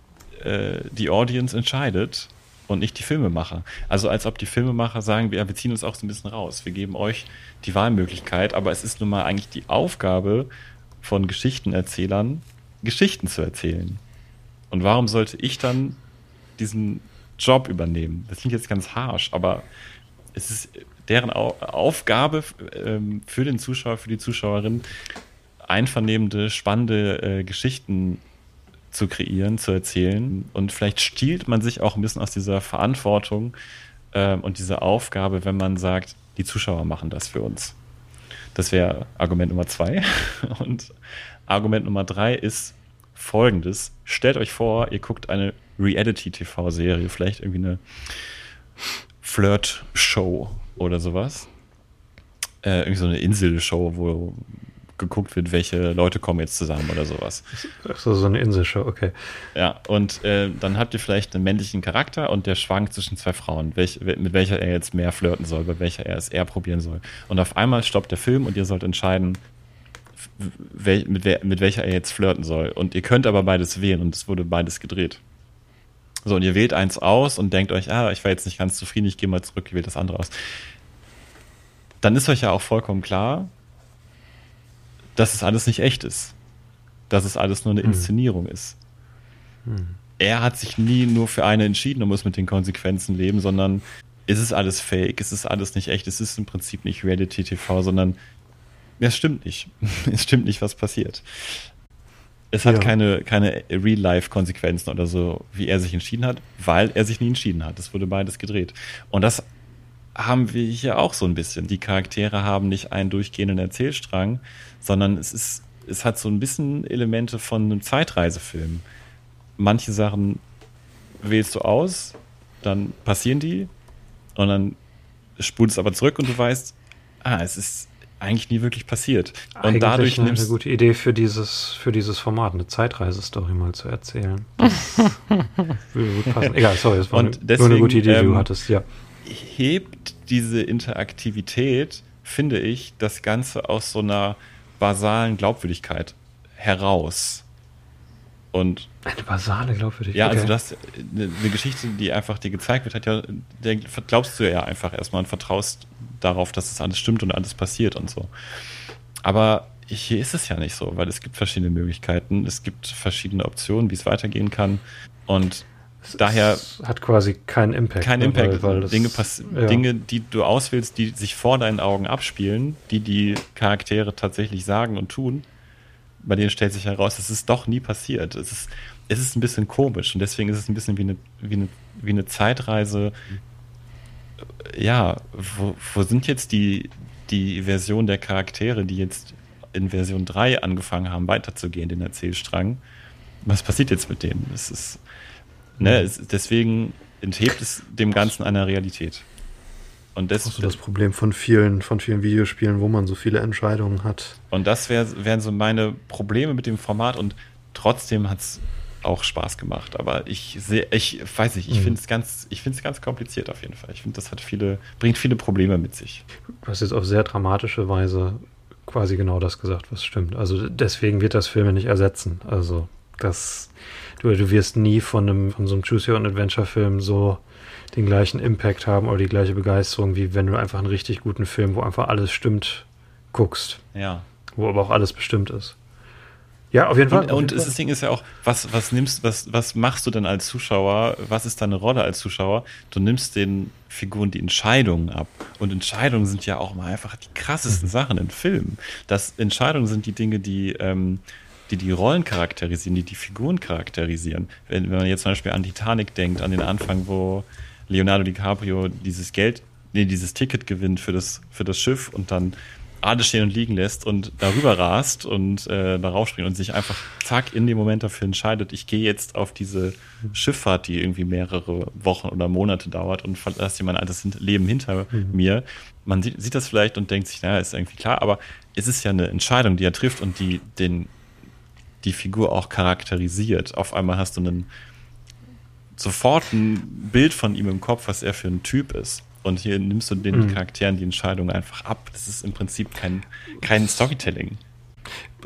Speaker 3: äh, die Audience entscheidet und nicht die Filmemacher. Also als ob die Filmemacher sagen, wir, wir ziehen uns auch so ein bisschen raus. Wir geben euch die Wahlmöglichkeit, aber es ist nun mal eigentlich die Aufgabe von Geschichtenerzählern, Geschichten zu erzählen. Und warum sollte ich dann diesen Job übernehmen? Das klingt jetzt ganz harsh, aber es ist deren Aufgabe ähm, für den Zuschauer, für die Zuschauerin, einvernehmende, spannende äh, Geschichten zu kreieren, zu erzählen. Und vielleicht stiehlt man sich auch ein bisschen aus dieser Verantwortung ähm, und dieser Aufgabe, wenn man sagt, die Zuschauer machen das für uns. Das wäre Argument Nummer zwei. Und Argument Nummer drei ist folgendes. Stellt euch vor, ihr guckt eine Reality-TV-Serie, vielleicht irgendwie eine Flirt-Show oder sowas. Äh, irgendwie so eine Insel-Show, wo geguckt wird, welche Leute kommen jetzt zusammen oder sowas.
Speaker 2: So, so eine Insel-Show, okay.
Speaker 3: Ja, und äh, dann habt ihr vielleicht einen männlichen Charakter und der schwankt zwischen zwei Frauen, welch, mit welcher er jetzt mehr flirten soll, bei welcher er es eher probieren soll. Und auf einmal stoppt der Film und ihr sollt entscheiden, wel, mit, wer, mit welcher er jetzt flirten soll. Und ihr könnt aber beides wählen und es wurde beides gedreht. So, und ihr wählt eins aus und denkt euch, ah, ich war jetzt nicht ganz zufrieden, ich gehe mal zurück, ich wähle das andere aus. Dann ist euch ja auch vollkommen klar, dass es alles nicht echt ist. Dass es alles nur eine hm. Inszenierung hm. ist. Hm. Er hat sich nie nur für eine entschieden und muss mit den Konsequenzen leben, sondern ist es alles fake, ist es alles nicht echt, es ist im Prinzip nicht Reality TV, sondern ja, es stimmt nicht. es stimmt nicht, was passiert. Es hat ja. keine, keine Real-Life-Konsequenzen oder so, wie er sich entschieden hat, weil er sich nie entschieden hat. Es wurde beides gedreht. Und das haben wir hier auch so ein bisschen. Die Charaktere haben nicht einen durchgehenden Erzählstrang, sondern es ist, es hat so ein bisschen Elemente von einem Zeitreisefilm. Manche Sachen wählst du aus, dann passieren die und dann spult es aber zurück und du weißt, ah, es ist eigentlich nie wirklich passiert. Und
Speaker 2: eigentlich dadurch eine, eine gute Idee für dieses, für dieses Format, eine Zeitreisestory mal zu erzählen. Das würde gut passen. Egal, sorry, das war
Speaker 3: und eine, deswegen,
Speaker 2: nur eine gute Idee,
Speaker 3: die
Speaker 2: ähm, du hattest, ja.
Speaker 3: Hebt diese Interaktivität, finde ich, das Ganze aus so einer basalen Glaubwürdigkeit heraus. Und
Speaker 2: eine basale Glaubwürdigkeit.
Speaker 3: Ja, also das eine, eine Geschichte, die einfach dir gezeigt wird, hat ja, der glaubst du ja einfach erstmal und vertraust darauf, dass es alles stimmt und alles passiert und so. Aber hier ist es ja nicht so, weil es gibt verschiedene Möglichkeiten, es gibt verschiedene Optionen, wie es weitergehen kann. Und es daher.
Speaker 2: hat quasi keinen Impact.
Speaker 3: Kein ne, Impact. Weil, weil Dinge, ja. Dinge, die du auswählst, die sich vor deinen Augen abspielen, die die Charaktere tatsächlich sagen und tun, bei denen stellt sich heraus, es ist doch nie passiert. Es ist, es ist ein bisschen komisch und deswegen ist es ein bisschen wie eine, wie eine, wie eine Zeitreise. Ja, wo, wo sind jetzt die, die Version der Charaktere, die jetzt in Version 3 angefangen haben, weiterzugehen, den Erzählstrang? Was passiert jetzt mit denen? Es ist, ne, es, deswegen enthebt es dem Ganzen einer Realität.
Speaker 2: Und das, ist das Problem von vielen, von vielen Videospielen, wo man so viele Entscheidungen hat.
Speaker 3: Und das wär, wären so meine Probleme mit dem Format und trotzdem hat es auch Spaß gemacht. Aber ich sehe, ich weiß nicht, ich mhm. finde es ganz, ich finde es ganz kompliziert auf jeden Fall. Ich finde, das hat viele, bringt viele Probleme mit sich.
Speaker 2: Du hast jetzt auf sehr dramatische Weise quasi genau das gesagt, was stimmt. Also deswegen wird das Filme nicht ersetzen. Also das, du, wirst nie von einem, von so einem Choose Your Own Adventure Film so den gleichen Impact haben oder die gleiche Begeisterung, wie wenn du einfach einen richtig guten Film, wo einfach alles stimmt, guckst.
Speaker 3: Ja.
Speaker 2: Wo aber auch alles bestimmt ist. Ja, auf jeden Fall.
Speaker 3: Und, und das Ding ist ja auch, was, was nimmst, was, was machst du denn als Zuschauer? Was ist deine Rolle als Zuschauer? Du nimmst den Figuren die Entscheidungen ab. Und Entscheidungen sind ja auch mal einfach die krassesten mhm. Sachen in Filmen. Das Entscheidungen sind die Dinge, die, ähm, die die Rollen charakterisieren, die die Figuren charakterisieren. Wenn, wenn man jetzt zum Beispiel an Titanic denkt, an den Anfang, wo Leonardo DiCaprio dieses Geld, nee, dieses Ticket gewinnt für das, für das Schiff und dann alles stehen und liegen lässt und darüber rast und äh, darauf springt und sich einfach zack in dem Moment dafür entscheidet, ich gehe jetzt auf diese Schifffahrt, die irgendwie mehrere Wochen oder Monate dauert und verlasse mein altes Leben hinter mhm. mir. Man sieht, sieht das vielleicht und denkt sich, naja, ist irgendwie klar, aber es ist ja eine Entscheidung, die er trifft und die den, die Figur auch charakterisiert. Auf einmal hast du einen sofort ein Bild von ihm im Kopf, was er für ein Typ ist. Und hier nimmst du den mhm. Charakteren die Entscheidung einfach ab. Das ist im Prinzip kein, kein Storytelling.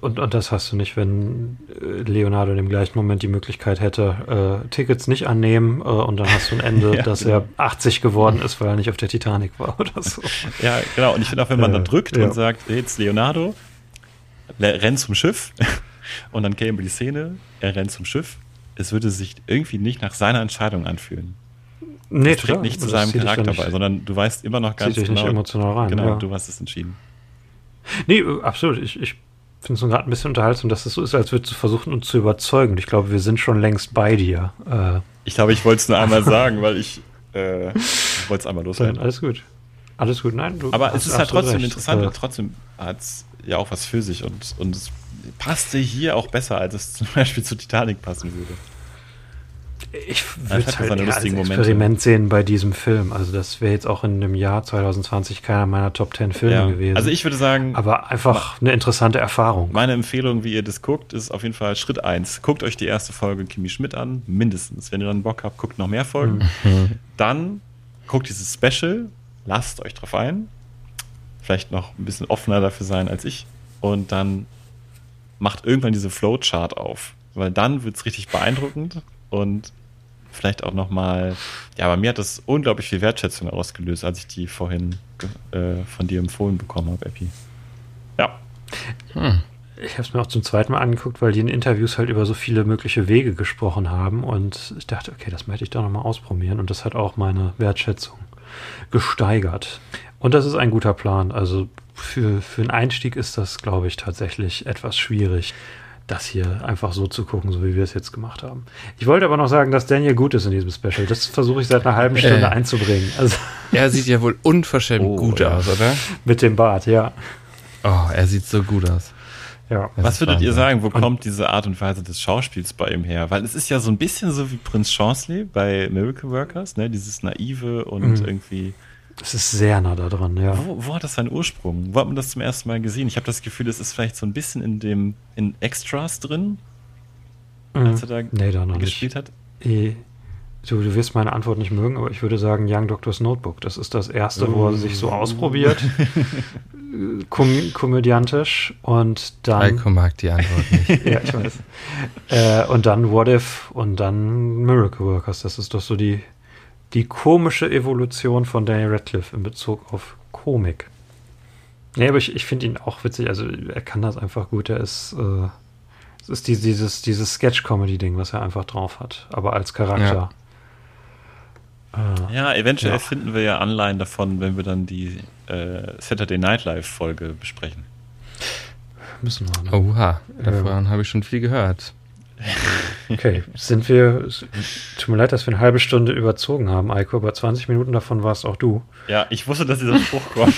Speaker 2: Und, und das hast du nicht, wenn äh, Leonardo in dem gleichen Moment die Möglichkeit hätte, äh, Tickets nicht annehmen äh, und dann hast du ein Ende, ja, dass er 80 genau. geworden ist, weil er nicht auf der Titanic war oder so.
Speaker 3: Ja, genau. Und ich finde auch, wenn man dann äh, drückt ja. und sagt, jetzt Leonardo, rennt zum Schiff und dann käme die Szene, er rennt zum Schiff, es würde sich irgendwie nicht nach seiner Entscheidung anfühlen. Nee, das trägt nicht zu seinem Charakter bei, sondern du weißt immer noch ganz
Speaker 2: genau. Nicht emotional rein,
Speaker 3: genau, ja. du hast es entschieden.
Speaker 2: Nee, äh, absolut. Ich, ich finde es gerade ein bisschen unterhaltsam, dass es so ist, als würdest du versuchen, uns zu überzeugen. Ich glaube, wir sind schon längst bei dir.
Speaker 3: Äh, ich glaube, ich wollte es nur einmal sagen, weil ich äh, wollte es einmal loswerden.
Speaker 2: Alles gut. Alles gut, nein.
Speaker 3: Du Aber es ist halt trotzdem recht. interessant äh, und trotzdem hat es ja auch was für sich und, und es passte hier auch besser, als es zum Beispiel zu Titanic passen würde.
Speaker 2: Ich würde es halt als Experiment Momente. sehen bei diesem Film. Also das wäre jetzt auch in dem Jahr 2020 keiner meiner Top 10 Filme ja. gewesen.
Speaker 3: Also ich würde sagen...
Speaker 2: Aber einfach eine interessante Erfahrung.
Speaker 3: Meine Empfehlung, wie ihr das guckt, ist auf jeden Fall Schritt 1. Guckt euch die erste Folge Kimi Schmidt an, mindestens. Wenn ihr dann Bock habt, guckt noch mehr Folgen. Mhm. Dann guckt dieses Special, lasst euch drauf ein. Vielleicht noch ein bisschen offener dafür sein als ich. Und dann macht irgendwann diese Flowchart auf. Weil dann wird es richtig beeindruckend und vielleicht auch nochmal, ja, bei mir hat das unglaublich viel Wertschätzung ausgelöst, als ich die vorhin äh, von dir empfohlen bekommen habe, Epi. Ja.
Speaker 2: Hm. Ich habe es mir auch zum zweiten Mal angeguckt, weil die in Interviews halt über so viele mögliche Wege gesprochen haben und ich dachte, okay, das möchte ich doch nochmal ausprobieren und das hat auch meine Wertschätzung gesteigert. Und das ist ein guter Plan. Also für, für einen Einstieg ist das, glaube ich, tatsächlich etwas schwierig das hier einfach so zu gucken, so wie wir es jetzt gemacht haben. Ich wollte aber noch sagen, dass Daniel gut ist in diesem Special. Das versuche ich seit einer halben Stunde äh, einzubringen. Also
Speaker 4: er sieht ja wohl unverschämt oh, gut ja. aus, oder?
Speaker 2: Mit dem Bart, ja.
Speaker 4: Oh, er sieht so gut aus.
Speaker 3: Ja. Was würdet ihr sagen, wo kommt diese Art und Weise des Schauspiels bei ihm her? Weil es ist ja so ein bisschen so wie Prinz Chansley bei Miracle Workers, ne? Dieses naive und mhm. irgendwie
Speaker 2: es ist sehr nah da dran, ja.
Speaker 3: Wo, wo, hat das seinen Ursprung? Wo hat man das zum ersten Mal gesehen? Ich habe das Gefühl, es ist vielleicht so ein bisschen in dem in Extras drin,
Speaker 2: mhm. als er da nee, da
Speaker 3: gespielt nicht. hat.
Speaker 2: E du, du wirst meine Antwort nicht mögen, aber ich würde sagen Young Doctor's Notebook. Das ist das erste, oh. wo er sich so oh. ausprobiert. Kom komödiantisch und dann.
Speaker 4: Heiko mag die Antwort nicht.
Speaker 2: ja, ich weiß. Äh, und dann What If und dann Miracle Workers. Das ist doch so die die komische Evolution von Daniel Radcliffe in Bezug auf Komik. Nee, aber ich, ich finde ihn auch witzig. Also er kann das einfach gut. Er ist, äh, es ist die, dieses, dieses Sketch-Comedy-Ding, was er einfach drauf hat. Aber als Charakter.
Speaker 3: Ja, äh, ja eventuell ja. finden wir ja Anleihen davon, wenn wir dann die äh, Saturday Night Live-Folge besprechen.
Speaker 2: Müssen wir.
Speaker 4: Ne? Oha, davon habe ich schon viel gehört.
Speaker 2: Okay, sind wir. Tut mir leid, dass wir eine halbe Stunde überzogen haben, Eiko, aber 20 Minuten davon warst auch du.
Speaker 3: Ja, ich wusste, dass dieser Spruch kommt.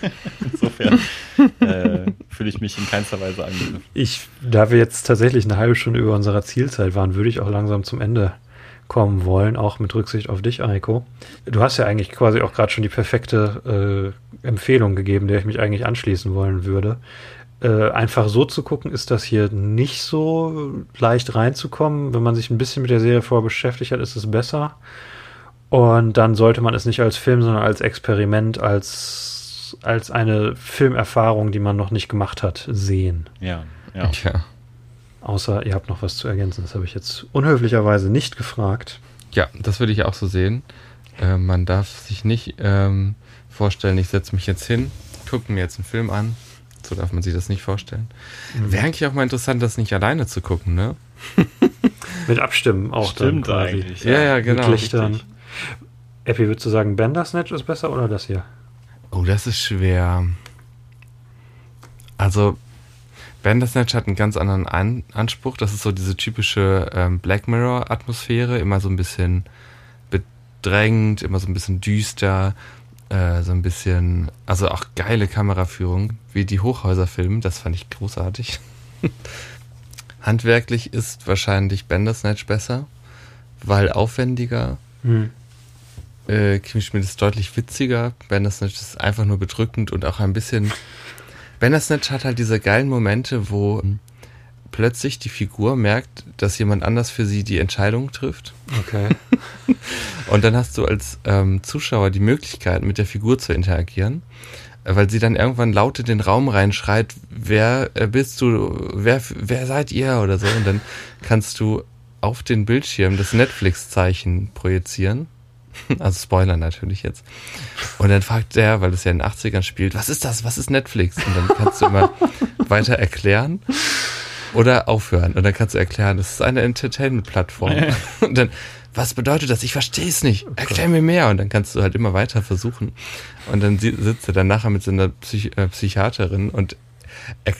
Speaker 3: Insofern äh, fühle ich mich in keinster Weise angegriffen.
Speaker 2: Ich, da wir jetzt tatsächlich eine halbe Stunde über unserer Zielzeit waren, würde ich auch langsam zum Ende kommen wollen, auch mit Rücksicht auf dich, Eiko. Du hast ja eigentlich quasi auch gerade schon die perfekte äh, Empfehlung gegeben, der ich mich eigentlich anschließen wollen würde. Äh, einfach so zu gucken, ist das hier nicht so leicht reinzukommen. Wenn man sich ein bisschen mit der Serie vorher beschäftigt hat, ist es besser. Und dann sollte man es nicht als Film, sondern als Experiment, als, als eine Filmerfahrung, die man noch nicht gemacht hat, sehen.
Speaker 3: Ja, ja.
Speaker 2: ja. Außer ihr habt noch was zu ergänzen. Das habe ich jetzt unhöflicherweise nicht gefragt.
Speaker 4: Ja, das würde ich auch so sehen. Äh, man darf sich nicht ähm, vorstellen, ich setze mich jetzt hin, gucke mir jetzt einen Film an so darf man sich das nicht vorstellen. Mhm. Wäre eigentlich auch mal interessant, das nicht alleine zu gucken, ne?
Speaker 2: Mit Abstimmen auch
Speaker 3: Stimmt dann quasi. eigentlich.
Speaker 2: Ja, ja, ja genau. Mit Lichtern. Epi, würdest du sagen, Bandersnatch ist besser oder das hier?
Speaker 4: Oh, das ist schwer. Also, Bandersnatch hat einen ganz anderen An Anspruch. Das ist so diese typische ähm, Black Mirror-Atmosphäre, immer so ein bisschen bedrängt, immer so ein bisschen düster. Äh, so ein bisschen, also auch geile Kameraführung, wie die Hochhäuser filmen, das fand ich großartig. Handwerklich ist wahrscheinlich Bandersnatch besser, weil aufwendiger. Hm. Äh, Kim Schmidt ist deutlich witziger. Bandersnatch ist einfach nur bedrückend und auch ein bisschen. Bandersnatch hat halt diese geilen Momente, wo plötzlich die Figur merkt, dass jemand anders für sie die Entscheidung trifft.
Speaker 2: Okay.
Speaker 4: und dann hast du als ähm, Zuschauer die Möglichkeit, mit der Figur zu interagieren, äh, weil sie dann irgendwann laut in den Raum reinschreit, wer äh, bist du, wer, wer seid ihr oder so. Und dann kannst du auf den Bildschirm das Netflix-Zeichen projizieren. Also Spoiler natürlich jetzt. Und dann fragt der, weil das ja in den 80ern spielt, was ist das? Was ist Netflix? Und dann kannst du immer weiter erklären. Oder aufhören. Und dann kannst du erklären, das ist eine Entertainment-Plattform. Und dann, was bedeutet das? Ich verstehe es nicht. Erklär mir mehr. Und dann kannst du halt immer weiter versuchen. Und dann sitzt er dann nachher mit so einer Psych äh, Psychiaterin und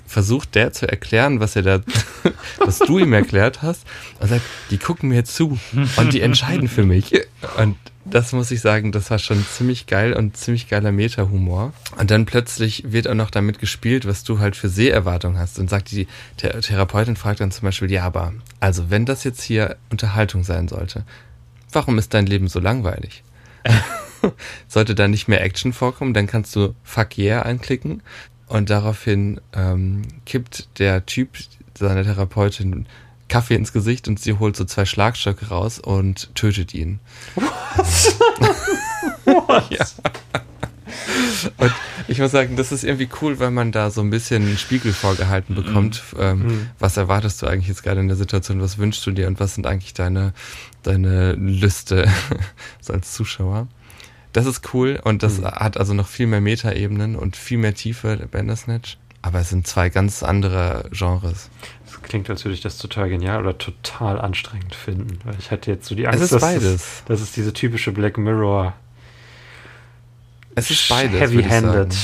Speaker 4: versucht der zu erklären, was er da, was du ihm erklärt hast. Und sagt, die gucken mir zu und die entscheiden für mich. Und das muss ich sagen, das war schon ziemlich geil und ziemlich geiler Meta-Humor. Und dann plötzlich wird auch noch damit gespielt, was du halt für Seherwartung hast. Und sagt die Th Therapeutin fragt dann zum Beispiel, ja, aber also wenn das jetzt hier Unterhaltung sein sollte, warum ist dein Leben so langweilig? sollte da nicht mehr Action vorkommen, dann kannst du Fuck yeah einklicken und daraufhin ähm, kippt der Typ seiner Therapeutin Kaffee ins Gesicht und sie holt so zwei Schlagstöcke raus und tötet ihn. Was? What? ja. Und ich muss sagen, das ist irgendwie cool, weil man da so ein bisschen einen Spiegel vorgehalten bekommt. Mhm. Ähm, mhm. Was erwartest du eigentlich jetzt gerade in der Situation? Was wünschst du dir und was sind eigentlich deine, deine Lüste so als Zuschauer? Das ist cool und das mhm. hat also noch viel mehr Metaebenen und viel mehr Tiefe, Bandersnatch. Aber es sind zwei ganz andere Genres.
Speaker 2: Das klingt, als würde ich das total genial oder total anstrengend finden. Weil ich hatte jetzt so die Angst, es
Speaker 4: ist dass, beides.
Speaker 2: Es, dass es diese typische Black Mirror
Speaker 4: es ist beides.
Speaker 2: Heavy-handed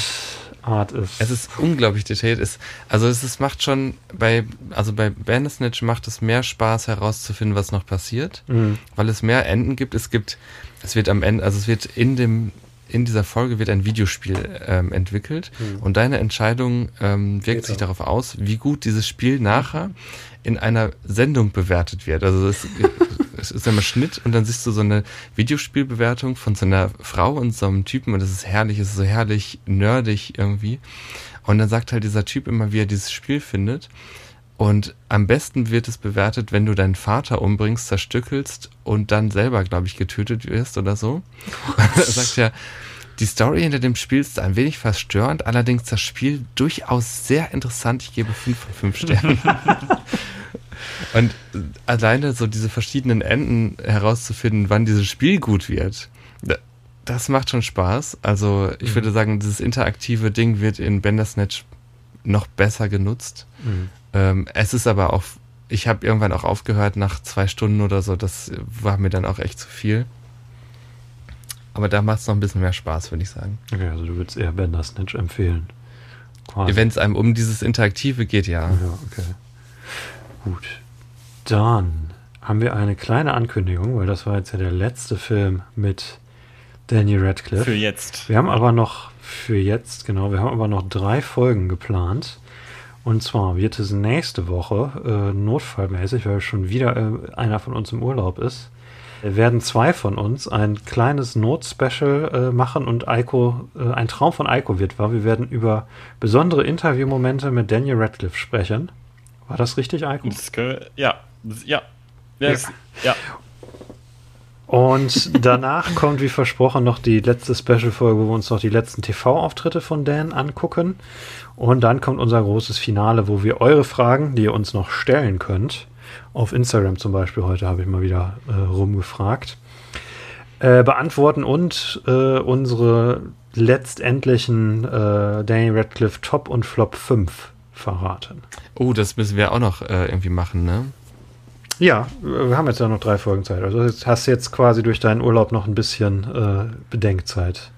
Speaker 2: Art ist.
Speaker 4: Es ist unglaublich detailliert. Es, also es ist, macht schon bei, also bei Bandersnatch macht es mehr Spaß herauszufinden, was noch passiert, mhm. weil es mehr Enden gibt. Es gibt, es wird am Ende, also es wird in dem in dieser Folge wird ein Videospiel ähm, entwickelt mhm. und deine Entscheidung ähm, wirkt sich darauf aus, wie gut dieses Spiel nachher in einer Sendung bewertet wird. Also es, es ist einmal Schnitt und dann siehst du so eine Videospielbewertung von so einer Frau und so einem Typen und es ist herrlich, es ist so herrlich nerdig irgendwie. Und dann sagt halt dieser Typ immer, wie er dieses Spiel findet. Und am besten wird es bewertet, wenn du deinen Vater umbringst, zerstückelst und dann selber, glaube ich, getötet wirst oder so. er sagt ja, die Story hinter dem Spiel ist ein wenig verstörend, allerdings das Spiel durchaus sehr interessant. Ich gebe 5 von 5 Sternen. und alleine so diese verschiedenen Enden herauszufinden, wann dieses Spiel gut wird, das macht schon Spaß. Also ich mhm. würde sagen, dieses interaktive Ding wird in Bandersnatch noch besser genutzt. Mhm. Ähm, es ist aber auch, ich habe irgendwann auch aufgehört nach zwei Stunden oder so. Das war mir dann auch echt zu viel. Aber da macht es noch ein bisschen mehr Spaß, würde ich sagen.
Speaker 2: Okay, also du würdest eher Bandersnatch empfehlen.
Speaker 4: Wenn es einem um dieses Interaktive geht, ja.
Speaker 2: Ja, okay. Gut. Dann haben wir eine kleine Ankündigung, weil das war jetzt ja der letzte Film mit Daniel Radcliffe.
Speaker 3: Für jetzt.
Speaker 2: Wir haben aber noch, für jetzt, genau, wir haben aber noch drei Folgen geplant. Und zwar wird es nächste Woche, äh, notfallmäßig, weil schon wieder äh, einer von uns im Urlaub ist, werden zwei von uns ein kleines Not-Special äh, machen und Eiko, äh, ein Traum von Eiko wird wahr. Wir werden über besondere Interviewmomente mit Daniel Radcliffe sprechen. War das richtig, Eiko?
Speaker 3: Das, ja, ja. Yes. ja. ja.
Speaker 2: Und danach kommt, wie versprochen, noch die letzte Special-Folge, wo wir uns noch die letzten TV-Auftritte von Dan angucken. Und dann kommt unser großes Finale, wo wir eure Fragen, die ihr uns noch stellen könnt, auf Instagram zum Beispiel, heute habe ich mal wieder äh, rumgefragt, äh, beantworten und äh, unsere letztendlichen äh, Danny Radcliffe Top und Flop 5 verraten.
Speaker 4: Oh, das müssen wir auch noch äh, irgendwie machen, ne?
Speaker 2: Ja, wir haben jetzt ja noch drei Folgen Zeit. Also hast du jetzt quasi durch deinen Urlaub noch ein bisschen äh, Bedenkzeit.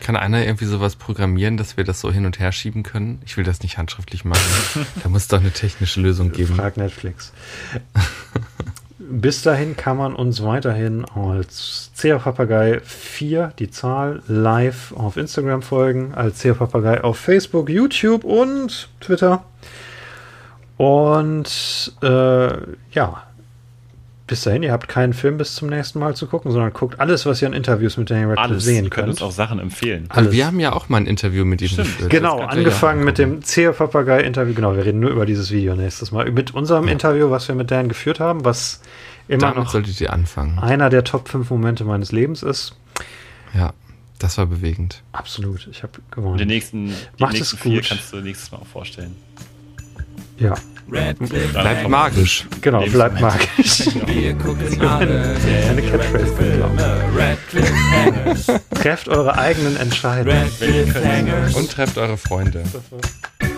Speaker 4: Kann einer irgendwie sowas programmieren, dass wir das so hin und her schieben können? Ich will das nicht handschriftlich machen. da muss es doch eine technische Lösung geben.
Speaker 2: Frag Netflix. bis dahin kann man uns weiterhin als CA Papagei 4, die Zahl, live auf Instagram folgen, als CA Papagei auf Facebook, YouTube und Twitter. Und äh, ja, bis dahin, ihr habt keinen Film bis zum nächsten Mal zu gucken, sondern guckt alles, was ihr an Interviews mit Daniel Radcliffe
Speaker 3: Alles.
Speaker 2: sehen
Speaker 3: Ihr könnt
Speaker 2: könnt.
Speaker 3: uns auch Sachen empfehlen.
Speaker 4: Also wir haben ja auch mal ein Interview mit ihm geführt.
Speaker 2: Genau,
Speaker 4: könnt
Speaker 2: angefangen
Speaker 4: ja
Speaker 2: mit dem CEO Papagei Interview. Genau, wir reden nur über dieses Video nächstes Mal. Mit unserem Interview, was wir mit Dan geführt haben, was immer
Speaker 4: Damit
Speaker 2: noch
Speaker 4: solltet ihr anfangen.
Speaker 2: einer der Top 5 Momente meines Lebens ist.
Speaker 4: Ja, das war bewegend.
Speaker 2: Absolut, ich habe gewonnen.
Speaker 3: nächsten, die
Speaker 2: Macht
Speaker 3: nächsten
Speaker 2: es
Speaker 3: vier
Speaker 2: gut.
Speaker 3: kannst du nächstes Mal auch vorstellen.
Speaker 2: Ja,
Speaker 1: Redcliffe
Speaker 4: Bleibt magisch.
Speaker 2: genau, bleibt magisch.
Speaker 1: Wir gucken alle
Speaker 2: Eine Catchphrase,
Speaker 1: Hangers.
Speaker 2: Trefft eure eigenen Entscheidungen.
Speaker 4: Und trefft eure Freunde.
Speaker 2: Das war's.